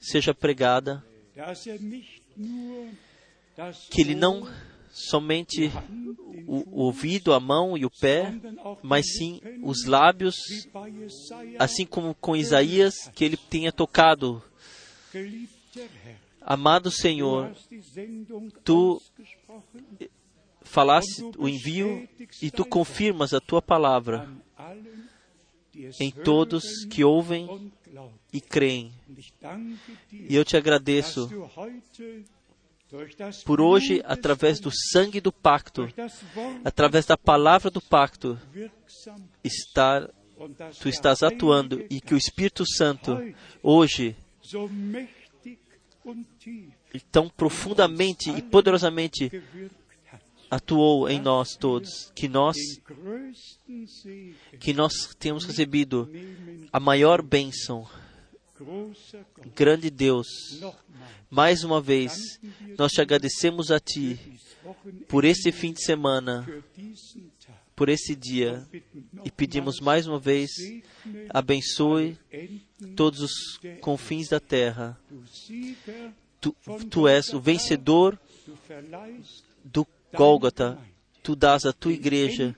seja pregada, que ele não somente o, ouvido, a mão e o pé, mas sim os lábios, assim como com Isaías, que ele tenha tocado. Amado Senhor, tu falaste o envio e tu confirmas a tua palavra em todos que ouvem e creem. E eu te agradeço por hoje, através do sangue do pacto, através da palavra do pacto, estar, tu estás atuando e que o Espírito Santo hoje tão profundamente e poderosamente atuou em nós todos, que nós que nós temos recebido a maior bênção, grande Deus. Mais uma vez, nós te agradecemos a Ti por esse fim de semana. Por esse dia, e pedimos mais uma vez, abençoe todos os confins da terra. Tu, tu és o vencedor do Gólgota. Tu dás à tua igreja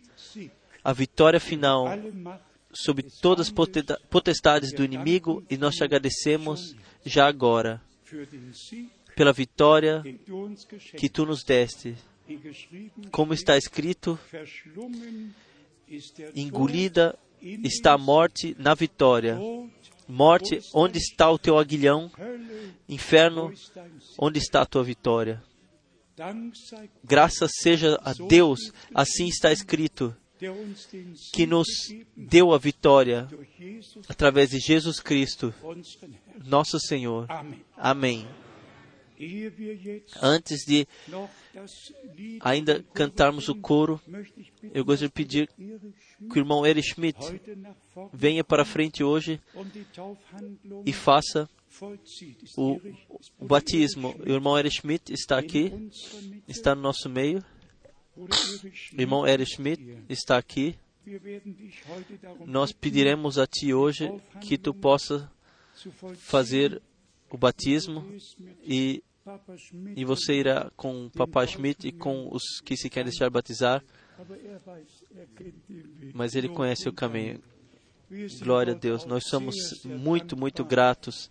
a vitória final sobre todas as potesta- potestades do inimigo e nós te agradecemos já agora pela vitória que tu nos deste. Como está escrito, engolida está a morte na vitória. Morte, onde está o teu aguilhão? Inferno, onde está a tua vitória? Graças seja a Deus, assim está escrito, que nos deu a vitória através de Jesus Cristo, nosso Senhor. Amém. Antes de ainda cantarmos o coro, eu gostaria de pedir que o irmão Erich Schmidt venha para frente hoje e faça o, o batismo. O irmão Erich Schmidt está aqui, está no nosso meio. O irmão Erich Schmidt está aqui. Nós pediremos a Ti hoje que Tu possa fazer o batismo e, e você irá com o Papai Schmidt e com os que se querem deixar batizar, er mas ele conhece o caminho. Glória a Deus. Nós somos muito, muito gratos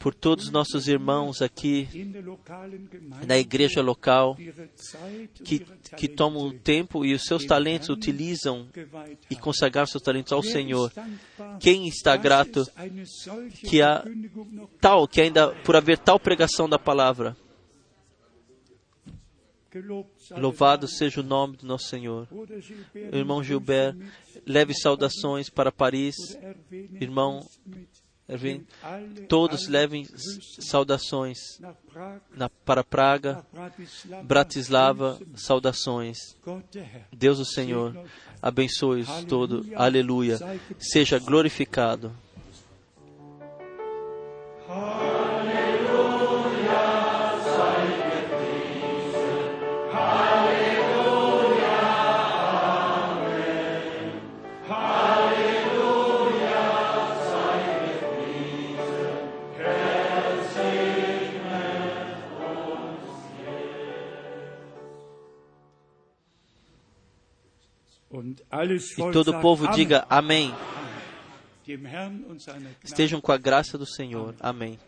por todos os nossos irmãos aqui na igreja local que, que tomam o tempo e os seus talentos utilizam e haben. consagrar seus talentos ao Senhor. Quem está grato que há tal que ainda por haver tal pregação da palavra, louvado seja o nome do nosso Senhor. Irmão Gilbert, leve saudações para Paris. Irmão Erwin, todos levem saudações na, para Praga, Bratislava, saudações. Deus o Senhor Abençoe-os todo. Aleluia. Seja glorificado. E todo o povo diga Amém. Estejam com a graça do Senhor. Amém.